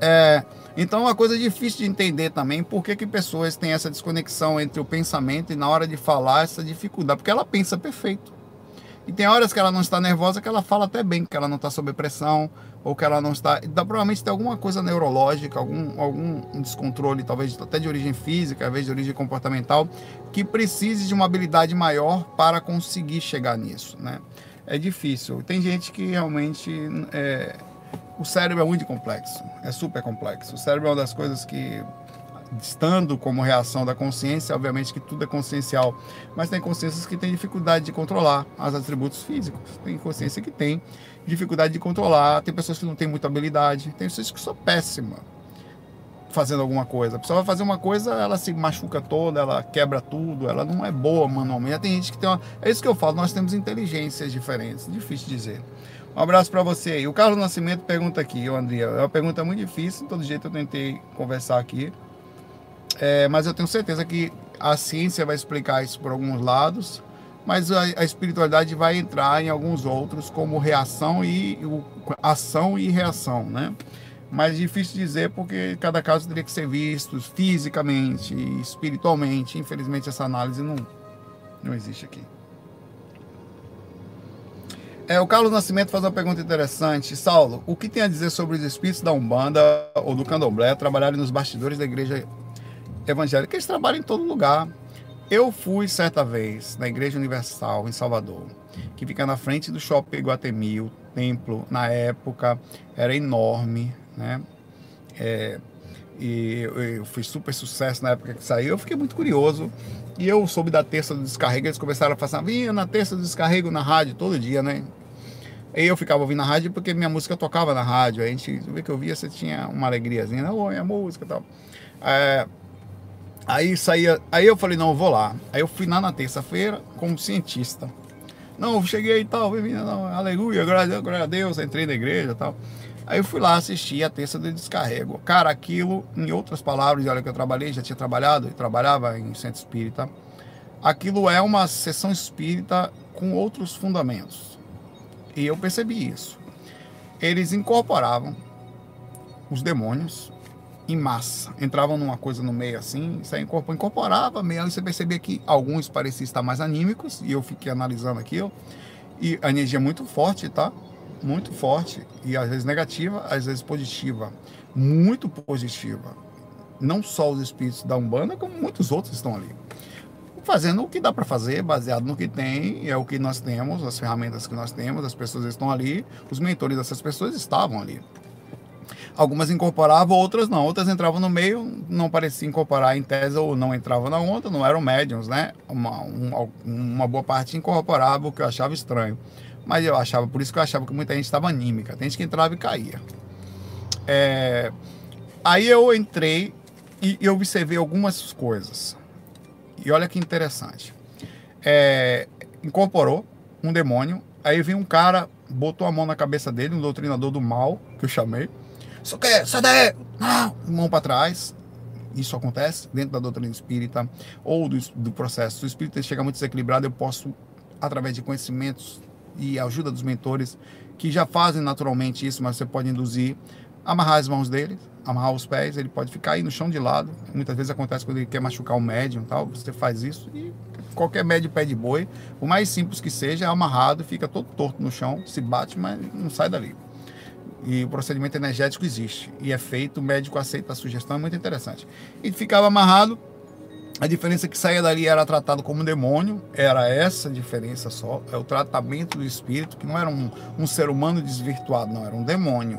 É, então é uma coisa difícil de entender também por que, que pessoas têm essa desconexão entre o pensamento e na hora de falar essa dificuldade, porque ela pensa perfeito. E tem horas que ela não está nervosa que ela fala até bem, que ela não está sob pressão, ou que ela não está. Então, provavelmente tem alguma coisa neurológica, algum, algum descontrole, talvez até de origem física, talvez de origem comportamental, que precise de uma habilidade maior para conseguir chegar nisso. Né? É difícil. Tem gente que realmente. É, o cérebro é muito complexo, é super complexo. O cérebro é uma das coisas que estando como reação da consciência, obviamente que tudo é consciencial, mas tem consciências que têm dificuldade de controlar os atributos físicos, tem consciência que tem dificuldade de controlar, tem pessoas que não têm muita habilidade, tem pessoas que são péssimas fazendo alguma coisa. A pessoa vai fazer uma coisa, ela se machuca toda, ela quebra tudo, ela não é boa manualmente. Tem gente que tem uma... É isso que eu falo, nós temos inteligências diferentes, difícil dizer. Um abraço para você aí. O Carlos Nascimento pergunta aqui, André, é uma pergunta muito difícil, de todo jeito eu tentei conversar aqui. É, mas eu tenho certeza que a ciência vai explicar isso por alguns lados, mas a, a espiritualidade vai entrar em alguns outros, como reação e ação e reação, né? Mas difícil dizer porque cada caso teria que ser visto fisicamente, espiritualmente. Infelizmente essa análise não, não existe aqui. É, o Carlos Nascimento faz uma pergunta interessante. Saulo, o que tem a dizer sobre os espíritos da Umbanda ou do Candomblé trabalharem nos bastidores da igreja evangélica, eles trabalham em todo lugar. Eu fui certa vez na Igreja Universal em Salvador, que fica na frente do Shopping Guatemi. O templo, na época, era enorme, né? É, e eu, eu super sucesso na época que saiu. Eu fiquei muito curioso. E eu soube da terça do descarrego. Eles começaram a falar, vinha na terça do descarrego na rádio todo dia, né? E eu ficava ouvindo na rádio porque minha música tocava na rádio. A gente vê que eu via, você tinha uma alegriazinha, né? oi, a música e tal. É, Aí saía, aí eu falei, não, eu vou lá. Aí eu fui lá na terça-feira como cientista. Não, cheguei e tal, não, aleluia, glória a Deus, entrei na igreja e tal. Aí eu fui lá assistir a terça de descarrego. Cara, aquilo, em outras palavras, olha que eu trabalhei, já tinha trabalhado, trabalhava em centro espírita. Aquilo é uma sessão espírita com outros fundamentos. E eu percebi isso. Eles incorporavam os demônios em massa. Entravam numa coisa no meio assim, isso aí incorporava, meio aí você percebia que alguns pareciam estar mais anímicos, e eu fiquei analisando aquilo, e a energia é muito forte, tá? Muito forte, e às vezes negativa, às vezes positiva. Muito positiva. Não só os espíritos da Umbanda, como muitos outros estão ali. Fazendo o que dá para fazer, baseado no que tem, é o que nós temos, as ferramentas que nós temos, as pessoas estão ali, os mentores dessas pessoas estavam ali. Algumas incorporavam, outras não. Outras entravam no meio, não parecia incorporar em tese ou não entravam na onda, não eram médiums, né? Uma, uma, uma boa parte incorporava, o que eu achava estranho. Mas eu achava, por isso que eu achava que muita gente estava anímica. Tem gente que entrava e caía. É, aí eu entrei e eu observei algumas coisas. E olha que interessante. É, incorporou um demônio, aí vem um cara, botou a mão na cabeça dele, um doutrinador do mal, que eu chamei isso quer, sai daí, não, mão para trás. Isso acontece dentro da doutrina espírita ou do, do processo. Se o espírito chega muito desequilibrado, eu posso, através de conhecimentos e ajuda dos mentores, que já fazem naturalmente isso, mas você pode induzir, amarrar as mãos dele, amarrar os pés, ele pode ficar aí no chão de lado. Muitas vezes acontece quando ele quer machucar o médium tal, você faz isso e qualquer médio pé de boi, o mais simples que seja, é amarrado, fica todo torto no chão, se bate, mas não sai dali. E o procedimento energético existe. E é feito, o médico aceita a sugestão, é muito interessante. E ficava amarrado. A diferença que saía dali era tratado como demônio, era essa diferença só. É o tratamento do espírito, que não era um, um ser humano desvirtuado, não, era um demônio.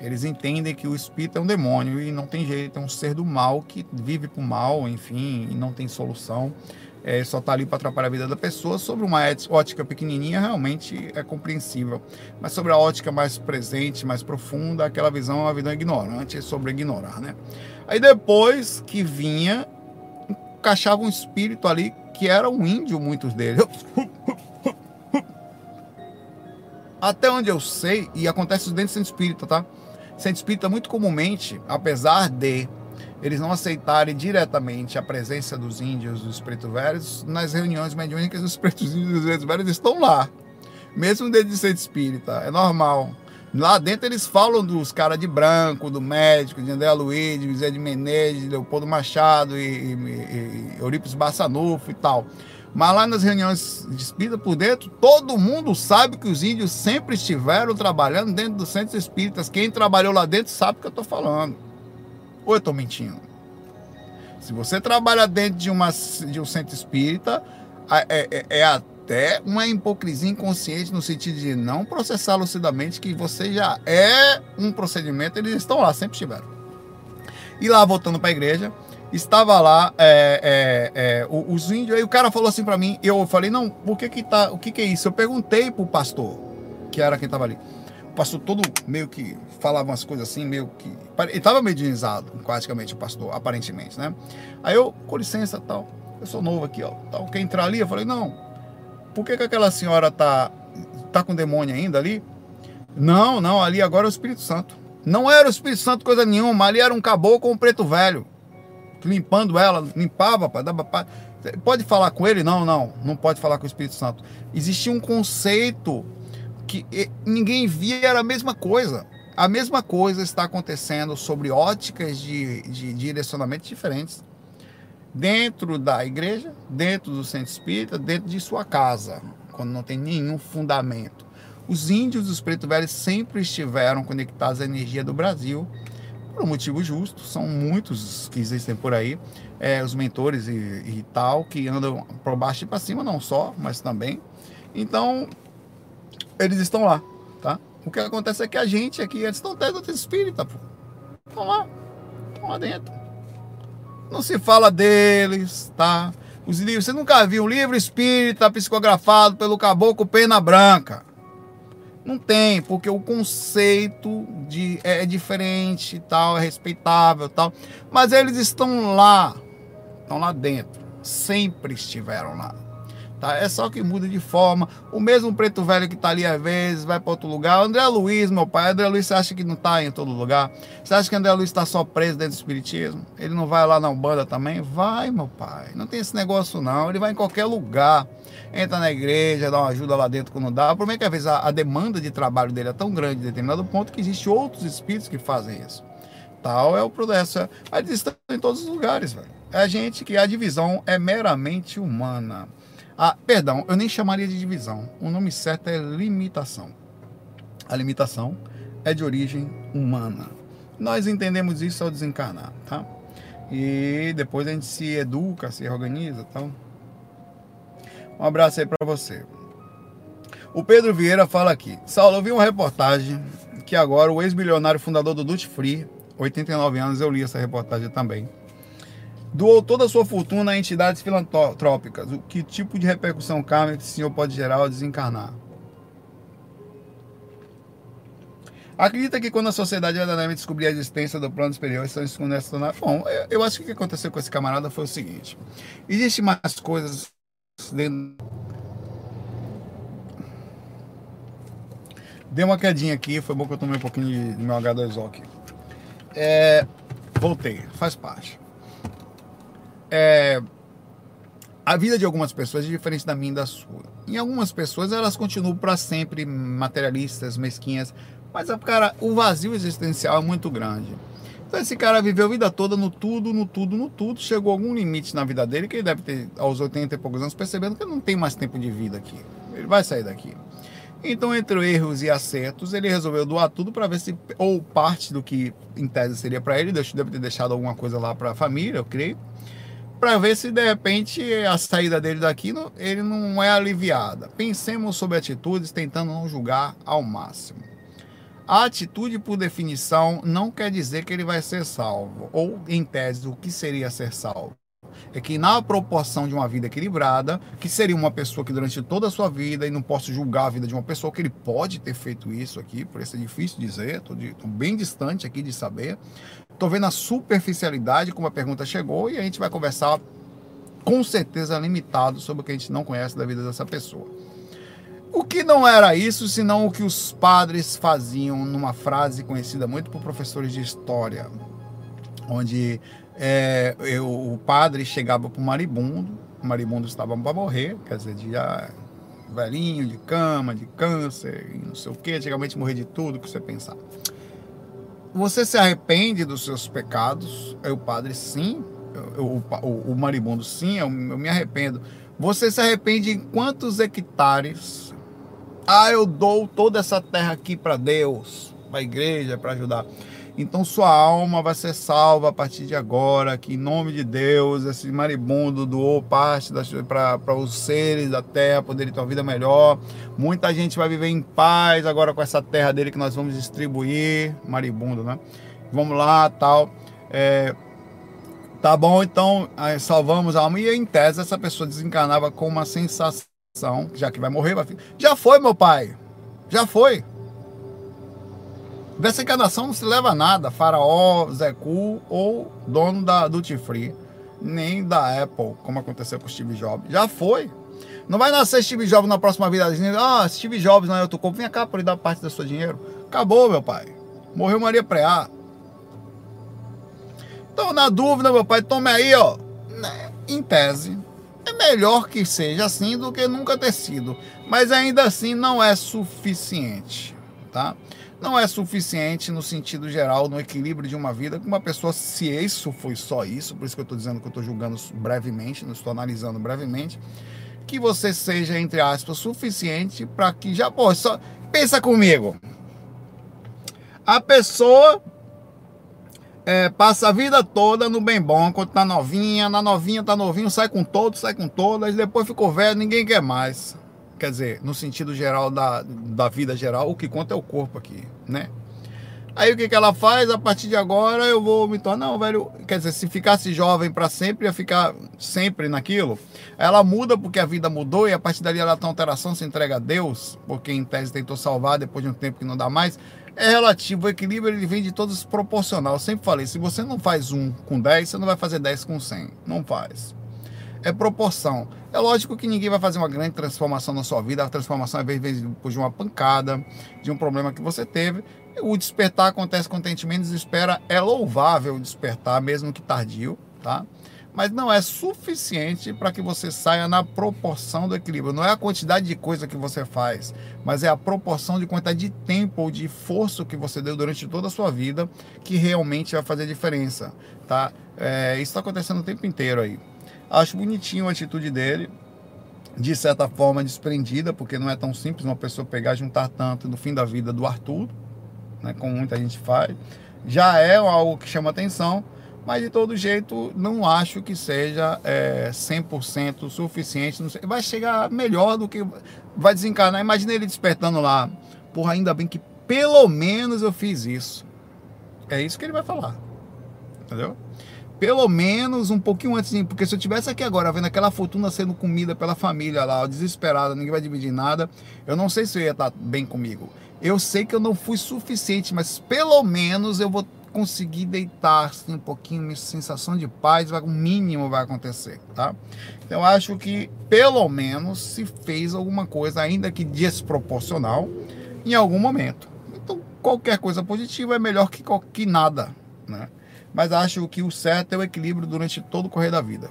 Eles entendem que o espírito é um demônio e não tem jeito, é um ser do mal que vive para o mal, enfim, e não tem solução é, só está ali para atrapalhar a vida da pessoa. Sobre uma ótica pequenininha, realmente é compreensível. Mas sobre a ótica mais presente, mais profunda, aquela visão é uma visão ignorante, é sobre ignorar, né? Aí depois que vinha, encaixava um espírito ali que era um índio, muitos deles. Até onde eu sei, e acontece dentro do centro espírita, tá? Centro espírita, muito comumente, apesar de eles não aceitarem diretamente a presença dos índios, dos pretos velhos, nas reuniões mediúnicas, os pretos índios e os pretos velhos estão lá, mesmo dentro de ser espírita, é normal. Lá dentro eles falam dos caras de branco, do médico, de André Luiz, de José de Menezes, de Leopoldo Machado e, e, e Bassanufo e tal. Mas lá nas reuniões de espírita por dentro, todo mundo sabe que os índios sempre estiveram trabalhando dentro dos centros espíritas. Quem trabalhou lá dentro sabe o que eu estou falando. Ou eu estou mentindo? Se você trabalha dentro de, uma, de um centro espírita, é, é, é até uma hipocrisia inconsciente no sentido de não processar lucidamente que você já é um procedimento, eles estão lá, sempre estiveram. E lá, voltando para a igreja, estava lá é, é, é, os índios, aí o cara falou assim para mim, eu falei, não, por que que tá, o que que é isso? Eu perguntei pro pastor, que era quem estava ali. O pastor todo meio que falava umas coisas assim, meio que... Ele estava medianizado, praticamente, o pastor, aparentemente, né? Aí eu, com licença, tal, eu sou novo aqui, ó, tal, quer entrar ali? Eu falei, não, por que que aquela senhora tá, tá com demônio ainda ali? Não, não, ali agora é o Espírito Santo. Não era o Espírito Santo coisa nenhuma, ali era um caboclo com um preto velho limpando ela, limpava, dava, pode falar com ele? Não, não, não pode falar com o Espírito Santo. Existia um conceito que ninguém via, era a mesma coisa. A mesma coisa está acontecendo sobre óticas de, de direcionamento diferentes. Dentro da igreja, dentro do centro espírita, dentro de sua casa, quando não tem nenhum fundamento. Os índios dos preto velhos sempre estiveram conectados à energia do Brasil por um motivo justo, são muitos que existem por aí, é, os mentores e, e, tal, que andam para baixo e para cima, não só, mas também. Então, eles estão lá? O que acontece é que a gente aqui, eles estão dentro do espírita, pô. Estão lá, estão lá dentro. Não se fala deles, tá? Os livros, você nunca viu um livro espírita psicografado pelo caboclo Pena Branca. Não tem, porque o conceito de, é, é diferente tal, é respeitável tal. Mas eles estão lá, estão lá dentro, sempre estiveram lá. Tá? É só que muda de forma. O mesmo preto velho que está ali às vezes vai para outro lugar. André Luiz, meu pai, André Luiz, você acha que não está em todo lugar? Você acha que André Luiz está só preso dentro do Espiritismo? Ele não vai lá na Umbanda também? Vai, meu pai. Não tem esse negócio não. Ele vai em qualquer lugar entra na igreja, dá uma ajuda lá dentro quando dá. O problema é que às vezes a, a demanda de trabalho dele é tão grande em determinado ponto que existe outros espíritos que fazem isso. Tal é o processo. Mas eles estão em todos os lugares, velho. É a gente que a divisão é meramente humana. Ah, perdão, eu nem chamaria de divisão. O nome certo é limitação. A limitação é de origem humana. Nós entendemos isso ao desencarnar, tá? E depois a gente se educa, se organiza, tal. Tá? Um abraço aí para você. O Pedro Vieira fala aqui. Saulo, eu vi uma reportagem que agora o ex-bilionário fundador do Duty Free, 89 anos, eu li essa reportagem também, doou toda a sua fortuna a entidades filantrópicas. O que tipo de repercussão kármica esse senhor pode gerar ao desencarnar? Acredita que quando a sociedade verdadeiramente descobrir a existência do plano superior, estão escondendo Bom, eu acho que o que aconteceu com esse camarada foi o seguinte: existem mais coisas Deu uma quedinha aqui, foi bom que eu tomei um pouquinho de, de meu H2O aqui. É, voltei, faz parte. É, a vida de algumas pessoas é diferente da minha e da sua. Em algumas pessoas elas continuam para sempre materialistas, mesquinhas, mas cara, o vazio existencial é muito grande. Então esse cara viveu a vida toda no tudo, no tudo, no tudo. Chegou a algum limite na vida dele que ele deve ter, aos 80 e poucos anos, percebendo que ele não tem mais tempo de vida aqui. Ele vai sair daqui. Então, entre erros e acertos, ele resolveu doar tudo para ver se, ou parte do que em tese seria para ele, deve ter deixado alguma coisa lá para a família, eu creio, para ver se de repente a saída dele daqui ele não é aliviada. Pensemos sobre atitudes, tentando não julgar ao máximo. A atitude, por definição, não quer dizer que ele vai ser salvo. Ou, em tese, o que seria ser salvo? É que, na proporção de uma vida equilibrada, que seria uma pessoa que durante toda a sua vida, e não posso julgar a vida de uma pessoa, que ele pode ter feito isso aqui, por isso é difícil dizer, estou bem distante aqui de saber. Estou vendo a superficialidade como a pergunta chegou e a gente vai conversar com certeza limitado sobre o que a gente não conhece da vida dessa pessoa. O que não era isso, senão o que os padres faziam numa frase conhecida muito por professores de história, onde é, eu, o padre chegava para o maribundo, o maribundo estava para morrer, quer dizer, já velhinho, de cama, de câncer, não sei o que, antigamente morrer de tudo que você pensar. Você se arrepende dos seus pecados? Aí o padre, sim. O, o, sim, eu, eu me arrependo. Você se arrepende em quantos hectares? Ah, eu dou toda essa terra aqui para Deus, para a igreja, para ajudar. Então sua alma vai ser salva a partir de agora, que em nome de Deus, esse maribundo doou parte para os seres da terra poderem ter uma vida melhor. Muita gente vai viver em paz agora com essa terra dele que nós vamos distribuir. Maribundo, né? Vamos lá, tal. É, tá bom, então salvamos a alma. E em tese, essa pessoa desencarnava com uma sensação, já que vai morrer, vai... já foi, meu pai. Já foi. Dessa encarnação não se leva a nada, faraó, Zé Cu ou dono da Duty Free, nem da Apple, como aconteceu com Steve Jobs. Já foi. Não vai nascer Steve Jobs na próxima vida ah, Steve Jobs não é outro corpo, vem cá por dar parte do seu dinheiro. Acabou, meu pai. Morreu Maria Preá. Então, na dúvida, meu pai, tome aí, ó. Né, em tese, é melhor que seja assim do que nunca ter sido. Mas ainda assim não é suficiente, tá? Não é suficiente no sentido geral, no equilíbrio de uma vida, que uma pessoa, se isso foi só isso, por isso que eu estou dizendo que eu estou julgando brevemente, não estou analisando brevemente, que você seja, entre aspas, suficiente para que já, pô, só, pensa comigo. A pessoa é, passa a vida toda no bem bom, quando tá novinha, na novinha tá novinho, sai com todos, sai com todas, depois ficou velho, ninguém quer mais quer dizer, no sentido geral da, da vida geral, o que conta é o corpo aqui, né? Aí o que, que ela faz? A partir de agora eu vou me tornar, não, velho. Quer dizer, se ficasse jovem para sempre, ia ficar sempre naquilo. Ela muda porque a vida mudou e a partir dali ela tem alteração, se entrega a Deus, porque em tese tentou salvar depois de um tempo que não dá mais. É relativo, o equilíbrio ele vem de todos proporcional. Eu sempre falei, se você não faz um com 10, você não vai fazer 10 com 100. Não faz é proporção. É lógico que ninguém vai fazer uma grande transformação na sua vida, a transformação é depois de uma pancada, de um problema que você teve. O despertar acontece quando tem menos espera, é louvável despertar, mesmo que tardio, tá? Mas não é suficiente para que você saia na proporção do equilíbrio. Não é a quantidade de coisa que você faz, mas é a proporção de quantidade de tempo ou de esforço que você deu durante toda a sua vida que realmente vai fazer diferença, tá? É, isso está acontecendo o tempo inteiro aí. Acho bonitinho a atitude dele, de certa forma desprendida, porque não é tão simples uma pessoa pegar e juntar tanto no fim da vida do Arthur, né, como muita gente faz. Já é algo que chama atenção, mas de todo jeito não acho que seja é, 100% suficiente. Sei, vai chegar melhor do que vai desencarnar. Imagina ele despertando lá. Porra, ainda bem que pelo menos eu fiz isso. É isso que ele vai falar. Entendeu? Pelo menos um pouquinho antes, porque se eu tivesse aqui agora vendo aquela fortuna sendo comida pela família lá, desesperada, ninguém vai dividir nada, eu não sei se eu ia estar bem comigo. Eu sei que eu não fui suficiente, mas pelo menos eu vou conseguir deitar assim, um pouquinho, minha sensação de paz, o mínimo vai acontecer, tá? Então eu acho que pelo menos se fez alguma coisa, ainda que desproporcional, em algum momento. Então qualquer coisa positiva é melhor que, que nada, né? Mas acho que o certo é o equilíbrio durante todo o correr da vida.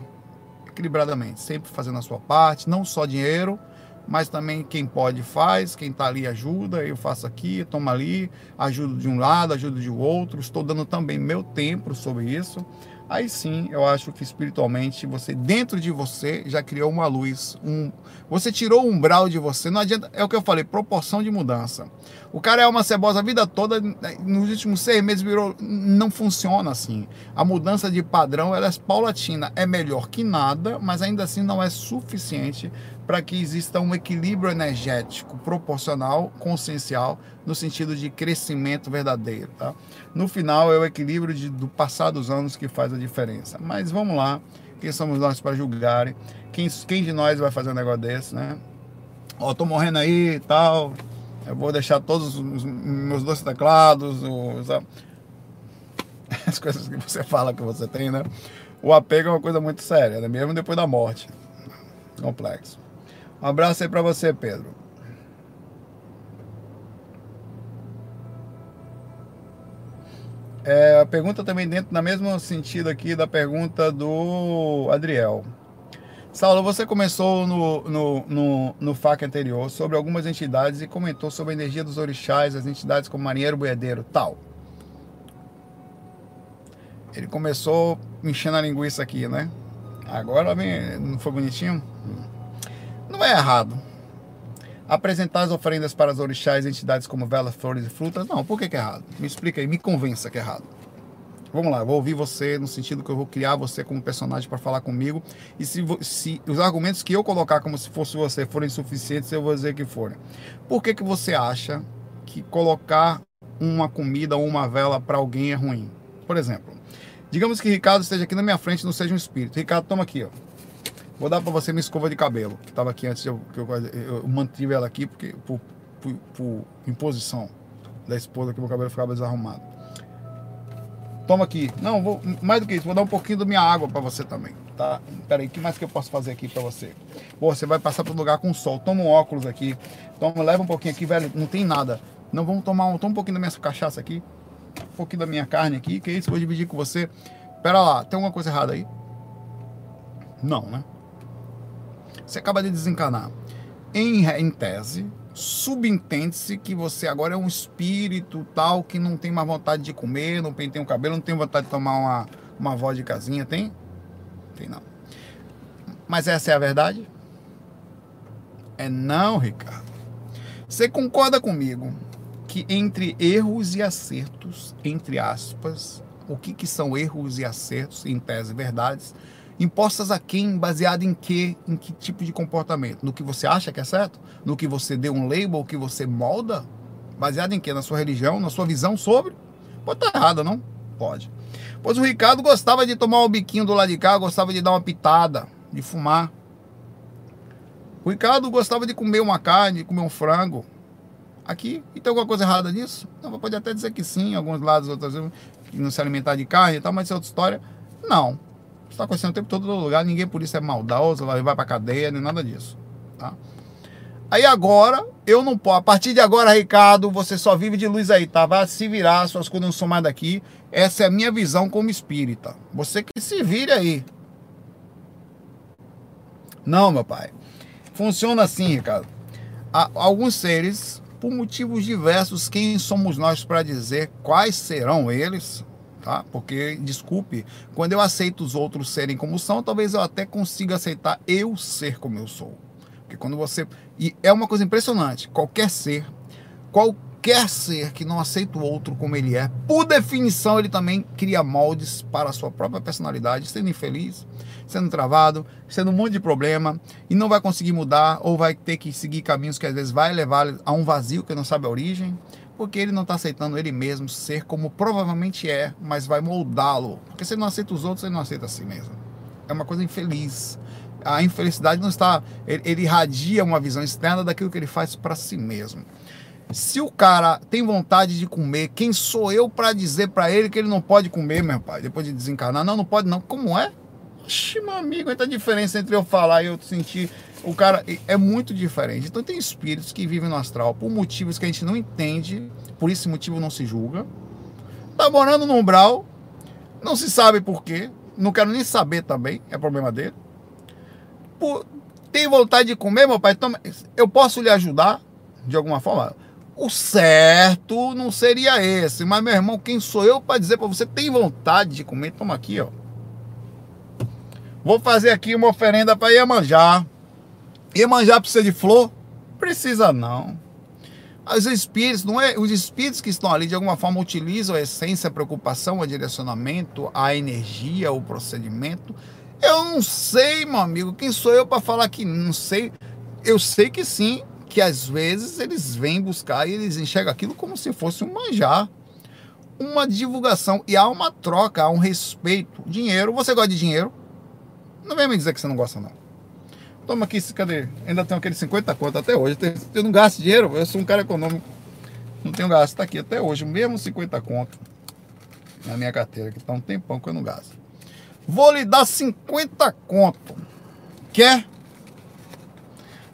Equilibradamente, sempre fazendo a sua parte, não só dinheiro, mas também quem pode faz, quem está ali ajuda, eu faço aqui, toma ali, ajudo de um lado, ajudo de outro, estou dando também meu tempo sobre isso. Aí sim, eu acho que espiritualmente você dentro de você já criou uma luz, um você tirou o umbral de você, não adianta, é o que eu falei, proporção de mudança. O cara é uma cebosa a vida toda, nos últimos seis meses virou. Não funciona assim. A mudança de padrão ela é paulatina. É melhor que nada, mas ainda assim não é suficiente para que exista um equilíbrio energético proporcional, consciencial, no sentido de crescimento verdadeiro. Tá? No final, é o equilíbrio de, do passar dos anos que faz a diferença. Mas vamos lá, quem somos nós para julgarem? Quem, quem de nós vai fazer um negócio desse, né? Ó, tô morrendo aí e tal eu vou deixar todos os meus dois teclados, os, as coisas que você fala que você tem, né? O apego é uma coisa muito séria, né? mesmo depois da morte. Complexo. Um abraço aí para você, Pedro. É, a pergunta também dentro, na mesmo sentido aqui da pergunta do Adriel. Saulo, você começou no, no, no, no FAQ anterior sobre algumas entidades e comentou sobre a energia dos orixás, as entidades como marinheiro, boiadeiro, tal. Ele começou enchendo a linguiça aqui, né? Agora não foi bonitinho? Não é errado. Apresentar as oferendas para os orixás e entidades como velas, flores e frutas, não. Por que, que é errado? Me explica aí, me convença que é errado. Vamos lá, vou ouvir você no sentido que eu vou criar você como personagem para falar comigo. E se, se, os argumentos que eu colocar como se fosse você forem suficientes, eu vou dizer que forem. Por que, que você acha que colocar uma comida ou uma vela para alguém é ruim? Por exemplo, digamos que Ricardo esteja aqui na minha frente e não seja um espírito. Ricardo, toma aqui, ó. Vou dar para você minha escova de cabelo, que estava aqui antes, eu, eu, eu, mantive ela aqui porque, por, por, por imposição da esposa, que meu cabelo ficava desarrumado. Toma aqui. Não, vou, mais do que isso, vou dar um pouquinho da minha água para você também, tá? Peraí, o que mais que eu posso fazer aqui para você? Pô, você vai passar para um lugar com sol. Toma um óculos aqui. Toma, leva um pouquinho aqui, velho. Não tem nada. Não, vamos tomar um, toma um pouquinho da minha cachaça aqui. Um pouquinho da minha carne aqui. Que é isso? Vou dividir com você. Pera lá, tem alguma coisa errada aí? Não, né? Você acaba de desencanar. Em, em tese, subentende-se que você agora é um espírito tal que não tem mais vontade de comer, não penteia o cabelo, não tem vontade de tomar uma, uma casinha, tem? Tem não. Mas essa é a verdade? É não, Ricardo. Você concorda comigo que entre erros e acertos, entre aspas, o que, que são erros e acertos, em tese verdades, Impostas a quem? Baseado em quê? Em que tipo de comportamento? No que você acha que é certo? No que você deu um label que você molda? Baseado em quê? Na sua religião, na sua visão sobre? Pode estar errada, não? Pode. Pois o Ricardo gostava de tomar um biquinho do lado de cá, gostava de dar uma pitada, de fumar. O Ricardo gostava de comer uma carne, comer um frango. Aqui, e tem alguma coisa errada nisso? Não, pode até dizer que sim, alguns lados, outras vezes, não se alimentar de carne e tal, mas isso é outra história. Não está acontecendo o tempo todo no lugar, ninguém por isso é maldoso, vai, pra cadeia, nem nada disso. Tá? Aí agora, eu não posso. A partir de agora, Ricardo, você só vive de luz aí, tá? Vai se virar, suas coisas não são mais daqui. Essa é a minha visão como espírita. Você que se vire aí. Não, meu pai. Funciona assim, Ricardo. Há alguns seres, por motivos diversos, quem somos nós para dizer quais serão eles? Tá? Porque, desculpe, quando eu aceito os outros serem como são, talvez eu até consiga aceitar eu ser como eu sou. Porque quando você. E é uma coisa impressionante. Qualquer ser, qualquer ser que não aceita o outro como ele é, por definição, ele também cria moldes para a sua própria personalidade, sendo infeliz, sendo travado, sendo um monte de problema, e não vai conseguir mudar, ou vai ter que seguir caminhos que às vezes vai levar a um vazio que não sabe a origem porque ele não está aceitando ele mesmo ser como provavelmente é, mas vai moldá-lo. Porque se ele não aceita os outros, ele não aceita a si mesmo. É uma coisa infeliz. A infelicidade não está. Ele, ele irradia uma visão externa daquilo que ele faz para si mesmo. Se o cara tem vontade de comer, quem sou eu para dizer para ele que ele não pode comer, meu pai, depois de desencarnar? Não, não pode não. Como é? Oxi, meu amigo, entra a diferença entre eu falar e eu sentir o cara é muito diferente. Então tem espíritos que vivem no astral por motivos que a gente não entende, por esse motivo não se julga. Tá morando no umbral, não se sabe por quê, não quero nem saber também, é problema dele. Por, tem vontade de comer, meu pai? Eu posso lhe ajudar de alguma forma? O certo não seria esse, mas meu irmão, quem sou eu para dizer para você tem vontade de comer? Toma aqui, ó. Vou fazer aqui uma oferenda para Iemanjá. Iemanjá precisa de flor? Precisa não. Os espíritos, não é, os espíritos que estão ali de alguma forma utilizam a essência, a preocupação, o direcionamento, a energia, o procedimento. Eu não sei, meu amigo, quem sou eu para falar que não sei? Eu sei que sim, que às vezes eles vêm buscar e eles enxergam aquilo como se fosse um manjar, uma divulgação e há uma troca, há um respeito. Dinheiro, você gosta de dinheiro? Não vem me dizer que você não gosta não. Toma aqui, cadê? Ainda tenho aquele 50 conto até hoje. Eu não gasto dinheiro, eu sou um cara econômico. Não tenho gasto. Tá aqui até hoje, mesmo 50 conto na minha carteira, que tá um tempão que eu não gasto. Vou lhe dar 50 conto. Quer?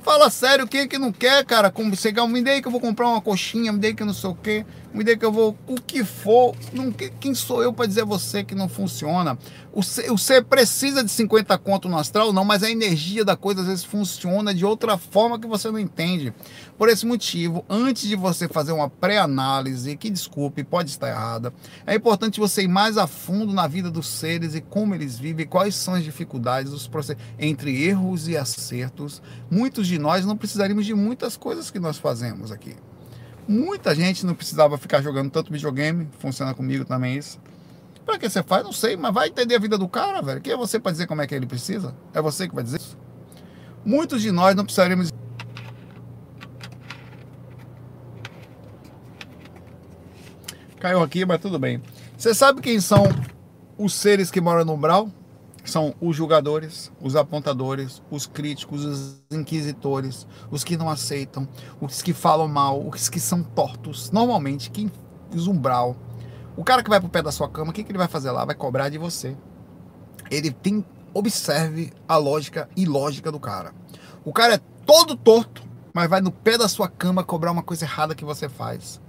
Fala sério, quem é que não quer, cara? Como chegar, me dei que eu vou comprar uma coxinha, me dei que não sei o quê. Medida que eu vou, o que for, não, quem sou eu para dizer a você que não funciona? O ser, o ser precisa de 50 conto no astral? Não, mas a energia da coisa às vezes funciona de outra forma que você não entende. Por esse motivo, antes de você fazer uma pré-análise, que desculpe, pode estar errada, é importante você ir mais a fundo na vida dos seres e como eles vivem, quais são as dificuldades, os processos, entre erros e acertos. Muitos de nós não precisaríamos de muitas coisas que nós fazemos aqui. Muita gente não precisava ficar jogando tanto videogame, funciona comigo também isso. Pra que você faz? Não sei, mas vai entender a vida do cara, velho. Quem é você para dizer como é que ele precisa? É você que vai dizer isso? Muitos de nós não precisaremos. Caiu aqui, mas tudo bem. Você sabe quem são os seres que moram no umbral? São os julgadores, os apontadores, os críticos, os inquisitores, os que não aceitam, os que falam mal, os que são tortos. Normalmente, quem umbral, o cara que vai pro pé da sua cama, o que, que ele vai fazer lá? Vai cobrar de você. Ele tem. Observe a lógica e lógica do cara. O cara é todo torto, mas vai no pé da sua cama cobrar uma coisa errada que você faz.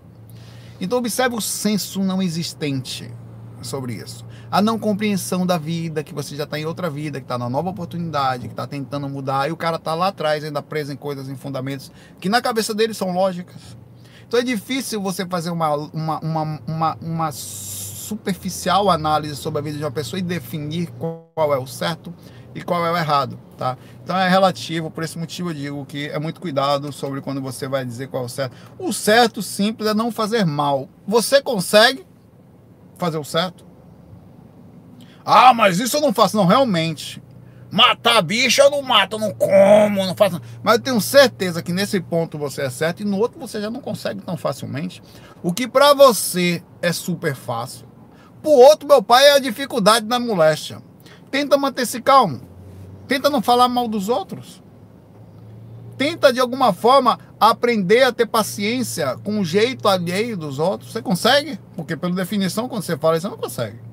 Então observe o senso não existente sobre isso a não compreensão da vida, que você já está em outra vida, que está na nova oportunidade, que está tentando mudar, e o cara está lá atrás ainda preso em coisas, em fundamentos, que na cabeça dele são lógicas. Então é difícil você fazer uma, uma, uma, uma, uma superficial análise sobre a vida de uma pessoa e definir qual é o certo e qual é o errado, tá? Então é relativo, por esse motivo eu digo que é muito cuidado sobre quando você vai dizer qual é o certo. O certo simples é não fazer mal. Você consegue fazer o certo? Ah, mas isso eu não faço, não, realmente. Matar bicho eu não mato, eu não como, não faço. Mas eu tenho certeza que nesse ponto você é certo e no outro você já não consegue tão facilmente. O que para você é super fácil. Pro outro, meu pai, é a dificuldade da moléstia. Tenta manter-se calmo. Tenta não falar mal dos outros. Tenta de alguma forma aprender a ter paciência com o jeito alheio dos outros. Você consegue? Porque, pela definição, quando você fala isso, você não consegue.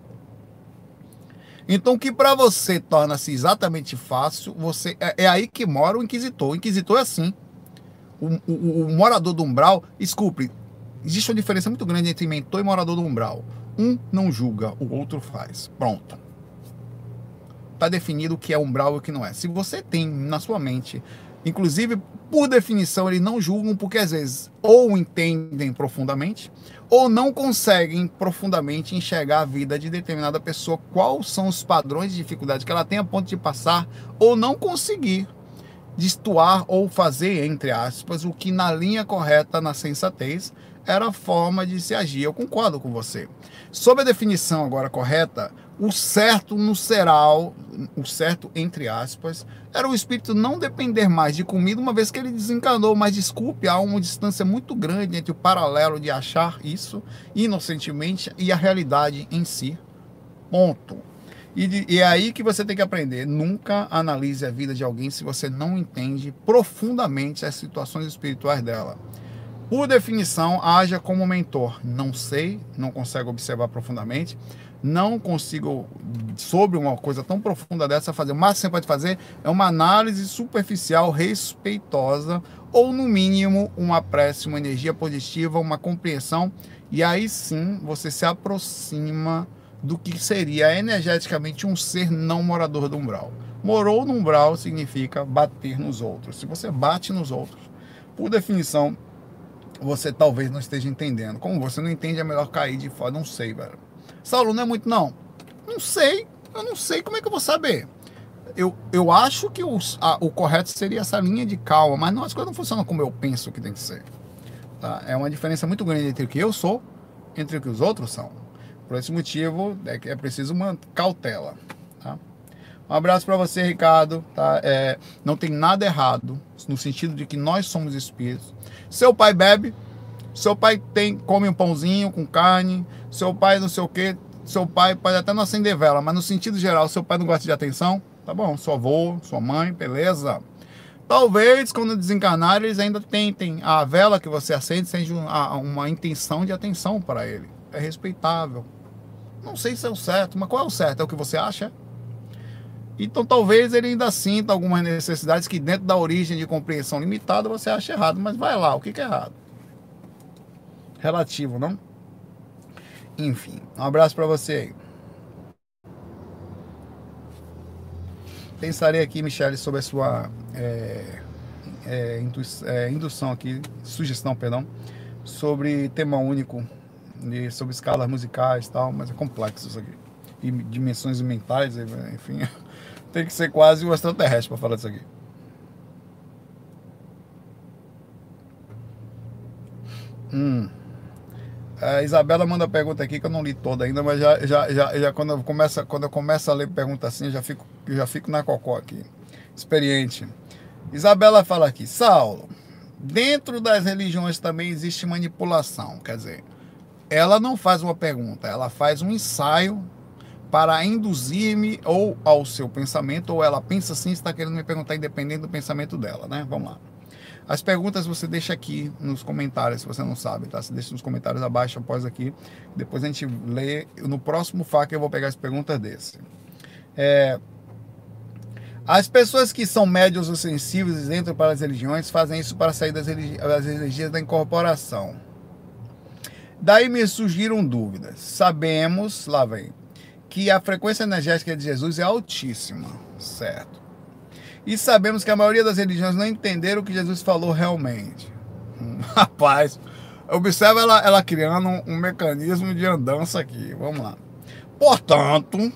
Então, o que para você torna-se exatamente fácil, você é, é, aí que mora o inquisitor. O inquisitor é assim. O, o, o, morador do umbral, desculpe, existe uma diferença muito grande entre mentor e morador do umbral. Um não julga, o outro faz. Pronto. Está definido o que é umbral e o que não é. Se você tem na sua mente, inclusive por definição, eles não julgam porque às vezes ou entendem profundamente ou não conseguem profundamente enxergar a vida de determinada pessoa, quais são os padrões de dificuldade que ela tem a ponto de passar ou não conseguir destoar ou fazer, entre aspas, o que na linha correta, na sensatez, era a forma de se agir. Eu concordo com você. Sob a definição agora correta, o certo no seral, o certo entre aspas, era o espírito não depender mais de comida, uma vez que ele desencanou. Mas desculpe, há uma distância muito grande entre o paralelo de achar isso inocentemente e a realidade em si. Ponto. E, de, e é aí que você tem que aprender. Nunca analise a vida de alguém se você não entende profundamente as situações espirituais dela. Por definição, haja como mentor. Não sei, não consegue observar profundamente não consigo, sobre uma coisa tão profunda dessa, fazer. O máximo que você pode fazer é uma análise superficial, respeitosa, ou no mínimo uma prece, uma energia positiva, uma compreensão, e aí sim você se aproxima do que seria energeticamente um ser não morador do umbral. Morou no umbral significa bater nos outros. Se você bate nos outros, por definição, você talvez não esteja entendendo. Como você não entende, é melhor cair de fora. Não sei, velho. Saulo, não é muito, não. Não sei, eu não sei como é que eu vou saber. Eu, eu acho que o, a, o correto seria essa linha de calma, mas não, as coisas não funcionam como eu penso que tem que ser. Tá? É uma diferença muito grande entre o que eu sou entre o que os outros são. Por esse motivo, é, é preciso uma cautela. Tá? Um abraço para você, Ricardo. Tá? É, não tem nada errado no sentido de que nós somos espíritos. Seu pai bebe, seu pai tem come um pãozinho com carne, seu pai não sei o que, seu pai pode até não acender vela, mas no sentido geral, seu pai não gosta de atenção, tá bom, seu avô, sua mãe, beleza. Talvez quando desencarnar eles ainda tentem a vela que você acende seja uma, uma intenção de atenção para ele. É respeitável. Não sei se é o certo, mas qual é o certo? É o que você acha? Então talvez ele ainda sinta algumas necessidades que dentro da origem de compreensão limitada você acha errado, mas vai lá, o que, que é errado? Relativo, não? Enfim, um abraço para você aí. Pensarei aqui, Michele, sobre a sua é, é, é, indução aqui, sugestão, perdão, sobre tema único, sobre escalas musicais e tal, mas é complexo isso aqui. E dimensões mentais, enfim, tem que ser quase um extraterrestre para falar disso aqui. Hum. A Isabela manda pergunta aqui que eu não li toda ainda, mas já, já, já, já quando, eu começo, quando eu começo a ler pergunta assim, eu já fico, eu já fico na cocó aqui. Experiente. Isabela fala aqui, Saulo, dentro das religiões também existe manipulação. Quer dizer, ela não faz uma pergunta, ela faz um ensaio para induzir-me ou ao seu pensamento, ou ela pensa assim, está querendo me perguntar independente do pensamento dela, né? Vamos lá. As perguntas você deixa aqui nos comentários, se você não sabe, tá? Você deixa nos comentários abaixo, após aqui. Depois a gente lê. No próximo FAQ eu vou pegar as perguntas desse. É, as pessoas que são médios ou sensíveis e entram para as religiões fazem isso para sair das, religi das energias da incorporação. Daí me surgiram dúvidas. Sabemos, lá vem, que a frequência energética de Jesus é altíssima, certo? E sabemos que a maioria das religiões não entenderam o que Jesus falou realmente. Hum, rapaz, observa ela, ela criando um, um mecanismo de andança aqui. Vamos lá. Portanto,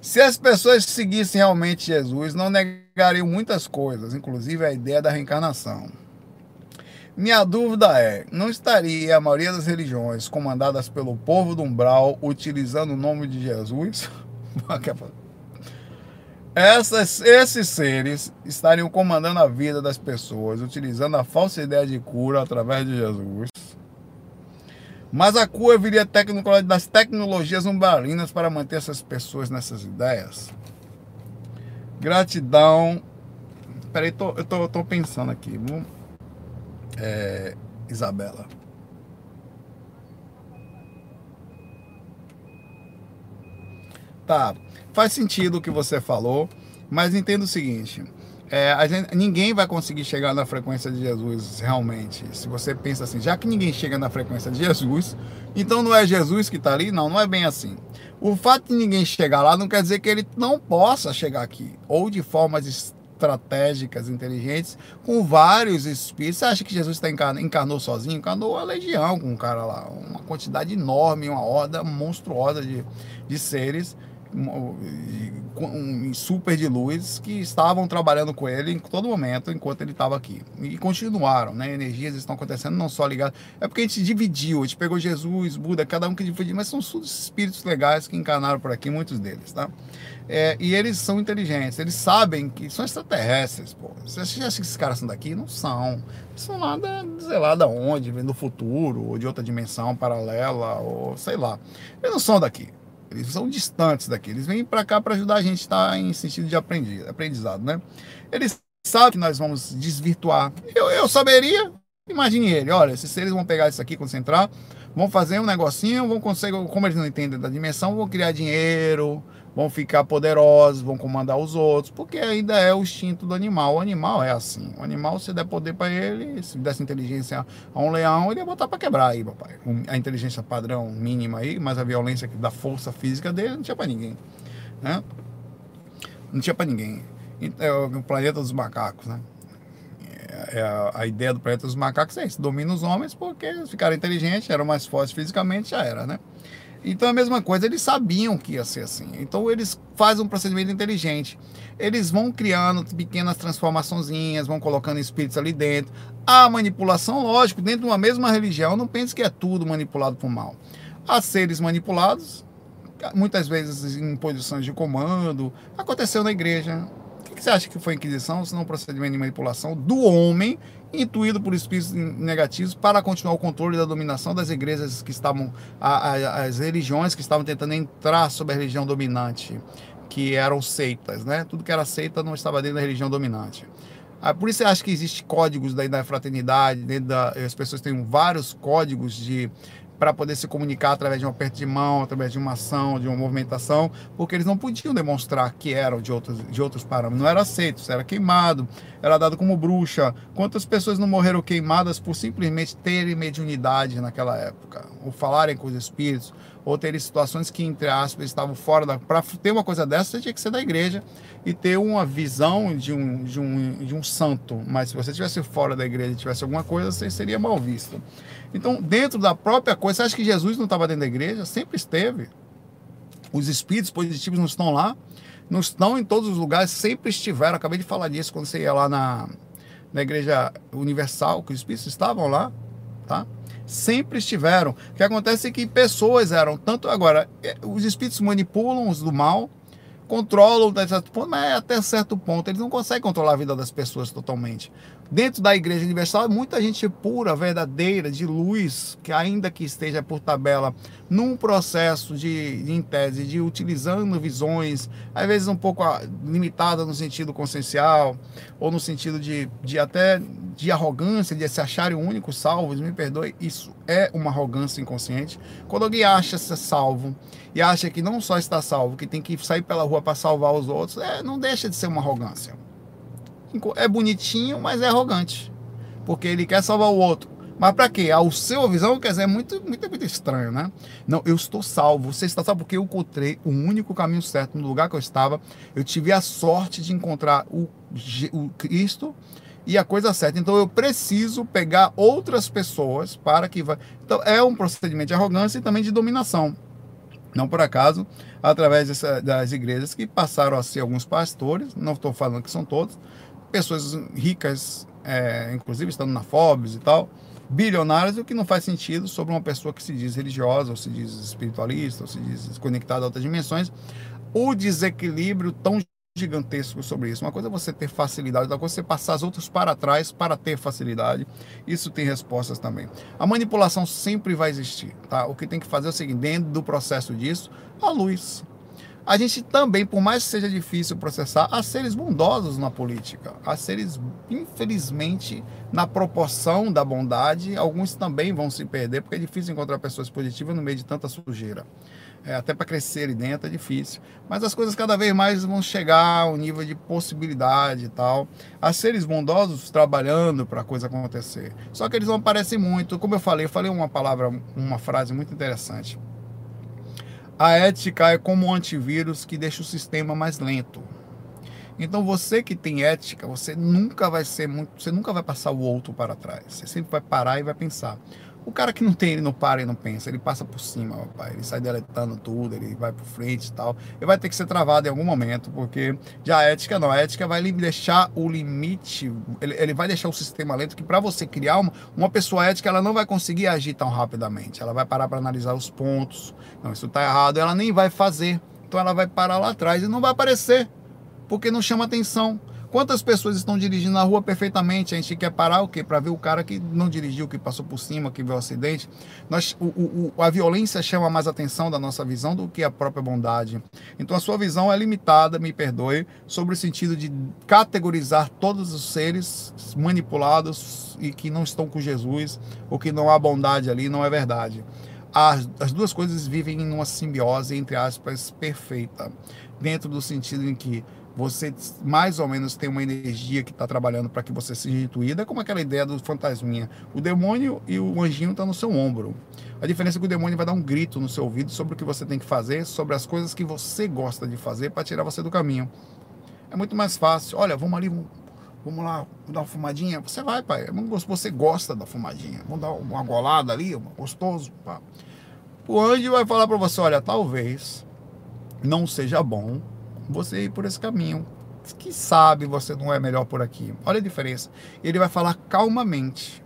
se as pessoas seguissem realmente Jesus, não negariam muitas coisas, inclusive a ideia da reencarnação. Minha dúvida é: não estaria a maioria das religiões comandadas pelo povo do umbral utilizando o nome de Jesus? Essas, esses seres estariam comandando a vida das pessoas, utilizando a falsa ideia de cura através de Jesus. Mas a cura viria das tecnologias umbalinas para manter essas pessoas nessas ideias. Gratidão. Peraí, tô, eu tô, tô pensando aqui. É, Isabela. Tá, faz sentido o que você falou, mas entenda o seguinte: é, gente, ninguém vai conseguir chegar na frequência de Jesus realmente. Se você pensa assim, já que ninguém chega na frequência de Jesus, então não é Jesus que está ali? Não, não é bem assim. O fato de ninguém chegar lá não quer dizer que ele não possa chegar aqui, ou de formas estratégicas, inteligentes, com vários espíritos. Você acha que Jesus tá encarnou, encarnou sozinho? Encarnou a legião com um cara lá, uma quantidade enorme, uma horda monstruosa de, de seres super de luz que estavam trabalhando com ele em todo momento enquanto ele estava aqui. E continuaram, né? Energias estão acontecendo não só ligadas. É porque a gente dividiu, a gente pegou Jesus, Buda, cada um que dividiu, mas são todos espíritos legais que encarnaram por aqui, muitos deles, tá? É, e eles são inteligentes, eles sabem que são extraterrestres, pô. Você acha que esses caras são daqui? Não são. São lá, da, sei lá da onde, vem do futuro, ou de outra dimensão paralela, ou sei lá. Eles não são daqui. Eles são distantes daqui. Eles vêm para cá para ajudar a gente a tá em sentido de aprendizado, né? Eles sabem que nós vamos desvirtuar. Eu, eu saberia, imagine ele, olha, esses seres vão pegar isso aqui, concentrar, vão fazer um negocinho, vão conseguir, como eles não entendem da dimensão, vão criar dinheiro, vão ficar poderosos, vão comandar os outros, porque ainda é o instinto do animal. O animal é assim. O animal, se der poder para ele, se desse inteligência a um leão, ele ia botar para quebrar aí, papai. A inteligência padrão mínima aí, mas a violência da força física dele não tinha para ninguém. Né? Não tinha para ninguém. É o planeta dos macacos, né? É a, a, ideia do planeta dos macacos é isso: domina os homens porque ficaram inteligentes, eram mais fortes fisicamente, já era, né? Então a mesma coisa, eles sabiam que ia ser assim. Então eles fazem um procedimento inteligente. Eles vão criando pequenas transformaçõezinhas, vão colocando espíritos ali dentro. A manipulação, lógico, dentro de uma mesma religião, não pense que é tudo manipulado por mal. Há seres manipulados, muitas vezes em posições de comando. Aconteceu na igreja. O que você acha que foi Inquisição, se não um procedimento de manipulação do homem intuído por espíritos negativos para continuar o controle da dominação das igrejas que estavam, a, a, as religiões que estavam tentando entrar sob a religião dominante, que eram seitas, né? Tudo que era seita não estava dentro da religião dominante. Ah, por isso eu acho que existe códigos da, da fraternidade, dentro da, as pessoas têm vários códigos de para poder se comunicar através de um aperto de mão, através de uma ação, de uma movimentação, porque eles não podiam demonstrar que eram de outros, de outros parâmetros. Não era aceito, era queimado, era dado como bruxa. Quantas pessoas não morreram queimadas por simplesmente terem mediunidade naquela época, ou falarem com os espíritos, ou terem situações que, entre aspas, estavam fora da. Para ter uma coisa dessa, você tinha que ser da igreja e ter uma visão de um, de um, de um santo. Mas se você estivesse fora da igreja e tivesse alguma coisa, você seria mal visto. Então, dentro da própria coisa, você acha que Jesus não estava dentro da igreja? Sempre esteve. Os espíritos positivos não estão lá, não estão em todos os lugares, sempre estiveram. Acabei de falar disso quando você ia lá na, na Igreja Universal, que os espíritos estavam lá, tá? Sempre estiveram. O que acontece é que pessoas eram, tanto agora, é, os espíritos manipulam os do mal, controlam até certo ponto, mas até certo ponto eles não conseguem controlar a vida das pessoas totalmente dentro da Igreja Universal, muita gente pura, verdadeira, de luz, que ainda que esteja por tabela, num processo de, em tese, de utilizando visões, às vezes um pouco ah, limitada no sentido consciencial, ou no sentido de, de até de arrogância, de se acharem únicos salvos, me perdoe, isso é uma arrogância inconsciente. Quando alguém acha ser salvo e acha que não só está salvo, que tem que sair pela rua para salvar os outros, é, não deixa de ser uma arrogância é bonitinho, mas é arrogante. Porque ele quer salvar o outro. Mas para quê? Ao seu visão, quer dizer, é muito, muito, muito estranho, né? Não, eu estou salvo. Você está salvo porque eu encontrei o único caminho certo no lugar que eu estava. Eu tive a sorte de encontrar o, o Cristo e a coisa certa. Então eu preciso pegar outras pessoas para que vá. Então é um procedimento de arrogância e também de dominação. Não por acaso, através dessa, das igrejas que passaram a ser alguns pastores, não estou falando que são todos, pessoas ricas, é, inclusive estando na Forbes e tal, bilionárias, o que não faz sentido sobre uma pessoa que se diz religiosa, ou se diz espiritualista, ou se diz conectada a outras dimensões, o desequilíbrio tão gigantesco sobre isso. Uma coisa é você ter facilidade, outra coisa é você passar as outras para trás para ter facilidade. Isso tem respostas também. A manipulação sempre vai existir, tá? O que tem que fazer é o seguinte, dentro do processo disso, a luz, a gente também, por mais que seja difícil processar, há seres bondosos na política. Há seres, infelizmente, na proporção da bondade, alguns também vão se perder, porque é difícil encontrar pessoas positivas no meio de tanta sujeira. É, até para crescer ali dentro é difícil. Mas as coisas cada vez mais vão chegar ao nível de possibilidade e tal. Há seres bondosos trabalhando para a coisa acontecer. Só que eles não aparecem muito. Como eu falei, eu falei uma palavra, uma frase muito interessante a ética é como um antivírus que deixa o sistema mais lento. Então você que tem ética, você nunca vai ser muito, você nunca vai passar o outro para trás. Você sempre vai parar e vai pensar. O cara que não tem, ele não para e não pensa, ele passa por cima, papai. Ele sai deletando tudo, ele vai por frente e tal. Ele vai ter que ser travado em algum momento, porque já a ética não. A ética vai deixar o limite, ele, ele vai deixar o sistema lento, que para você criar uma, uma pessoa ética, ela não vai conseguir agir tão rapidamente. Ela vai parar para analisar os pontos. Não, isso está errado, ela nem vai fazer. Então ela vai parar lá atrás e não vai aparecer, porque não chama atenção. Quantas pessoas estão dirigindo na rua perfeitamente? A gente quer parar o quê? Para ver o cara que não dirigiu, que passou por cima, que viu o acidente. Nós, o, o, a violência chama mais atenção da nossa visão do que a própria bondade. Então a sua visão é limitada, me perdoe, sobre o sentido de categorizar todos os seres manipulados e que não estão com Jesus, ou que não há bondade ali, não é verdade. As, as duas coisas vivem em uma simbiose, entre aspas, perfeita, dentro do sentido em que você mais ou menos tem uma energia que está trabalhando para que você seja intuída, é como aquela ideia do fantasminha. O demônio e o anjinho estão tá no seu ombro. A diferença é que o demônio vai dar um grito no seu ouvido sobre o que você tem que fazer, sobre as coisas que você gosta de fazer para tirar você do caminho. É muito mais fácil. Olha, vamos ali, vamos lá, vamos dar uma fumadinha. Você vai, pai. É você gosta da fumadinha. Vamos dar uma golada ali, gostoso. Pá. O anjo vai falar para você: olha, talvez não seja bom você ir por esse caminho. Que sabe você não é melhor por aqui. Olha a diferença. Ele vai falar calmamente.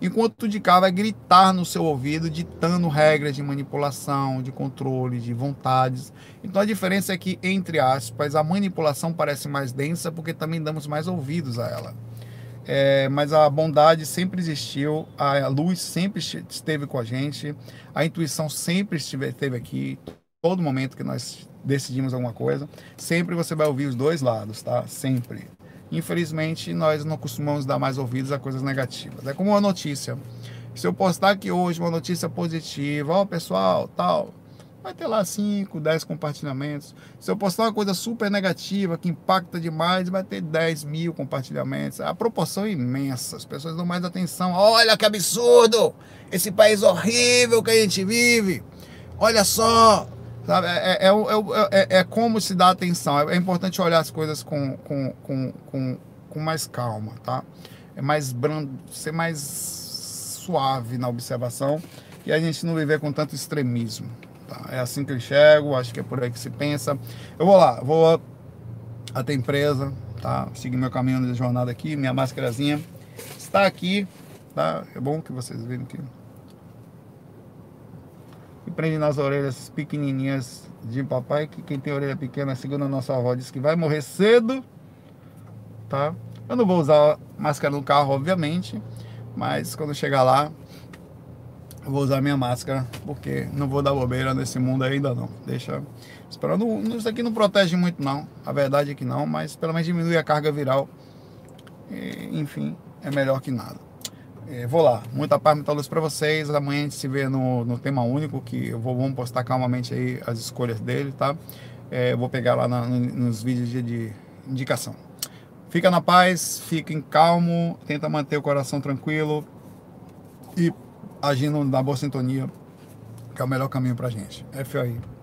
Enquanto o de cá vai gritar no seu ouvido, ditando regras de manipulação, de controle, de vontades. Então a diferença é que, entre aspas, a manipulação parece mais densa porque também damos mais ouvidos a ela. É, mas a bondade sempre existiu, a luz sempre esteve com a gente, a intuição sempre esteve aqui, todo momento que nós decidimos alguma coisa, sempre você vai ouvir os dois lados, tá? Sempre. Infelizmente, nós não costumamos dar mais ouvidos a coisas negativas. É como uma notícia. Se eu postar aqui hoje uma notícia positiva, ó pessoal, tal, vai ter lá 5, 10 compartilhamentos. Se eu postar uma coisa super negativa, que impacta demais, vai ter 10 mil compartilhamentos. A proporção é imensa, as pessoas dão mais atenção. Olha que absurdo! Esse país horrível que a gente vive. Olha só, Sabe? É, é, é, é, como se dá atenção. É, importante olhar as coisas com, com, com, com, com mais calma, tá? É mais brando, ser mais suave na observação e a gente não viver com tanto extremismo. Tá? É assim que eu enxergo, acho que é por aí que se pensa. Eu vou lá, vou até a empresa, tá? Seguir meu caminho de jornada aqui, minha máscarazinha está aqui, tá? É bom que vocês vejam aqui e prende nas orelhas pequenininhas de papai, que quem tem orelha pequena, segundo a nossa avó, diz que vai morrer cedo, tá? Eu não vou usar máscara no carro, obviamente, mas quando chegar lá, vou usar minha máscara, porque não vou dar bobeira nesse mundo ainda não. Deixa esperando, isso aqui não protege muito não, a verdade é que não, mas pelo menos diminui a carga viral. E, enfim, é melhor que nada. É, vou lá. Muita paz, muita luz para vocês. Amanhã a gente se vê no, no tema único, que eu vou vamos postar calmamente aí as escolhas dele, tá? É, vou pegar lá na, no, nos vídeos de, de, indicação. Fica na paz, fiquem calmo, tenta manter o coração tranquilo e agindo na boa sintonia, que é o melhor caminho pra gente. FOI.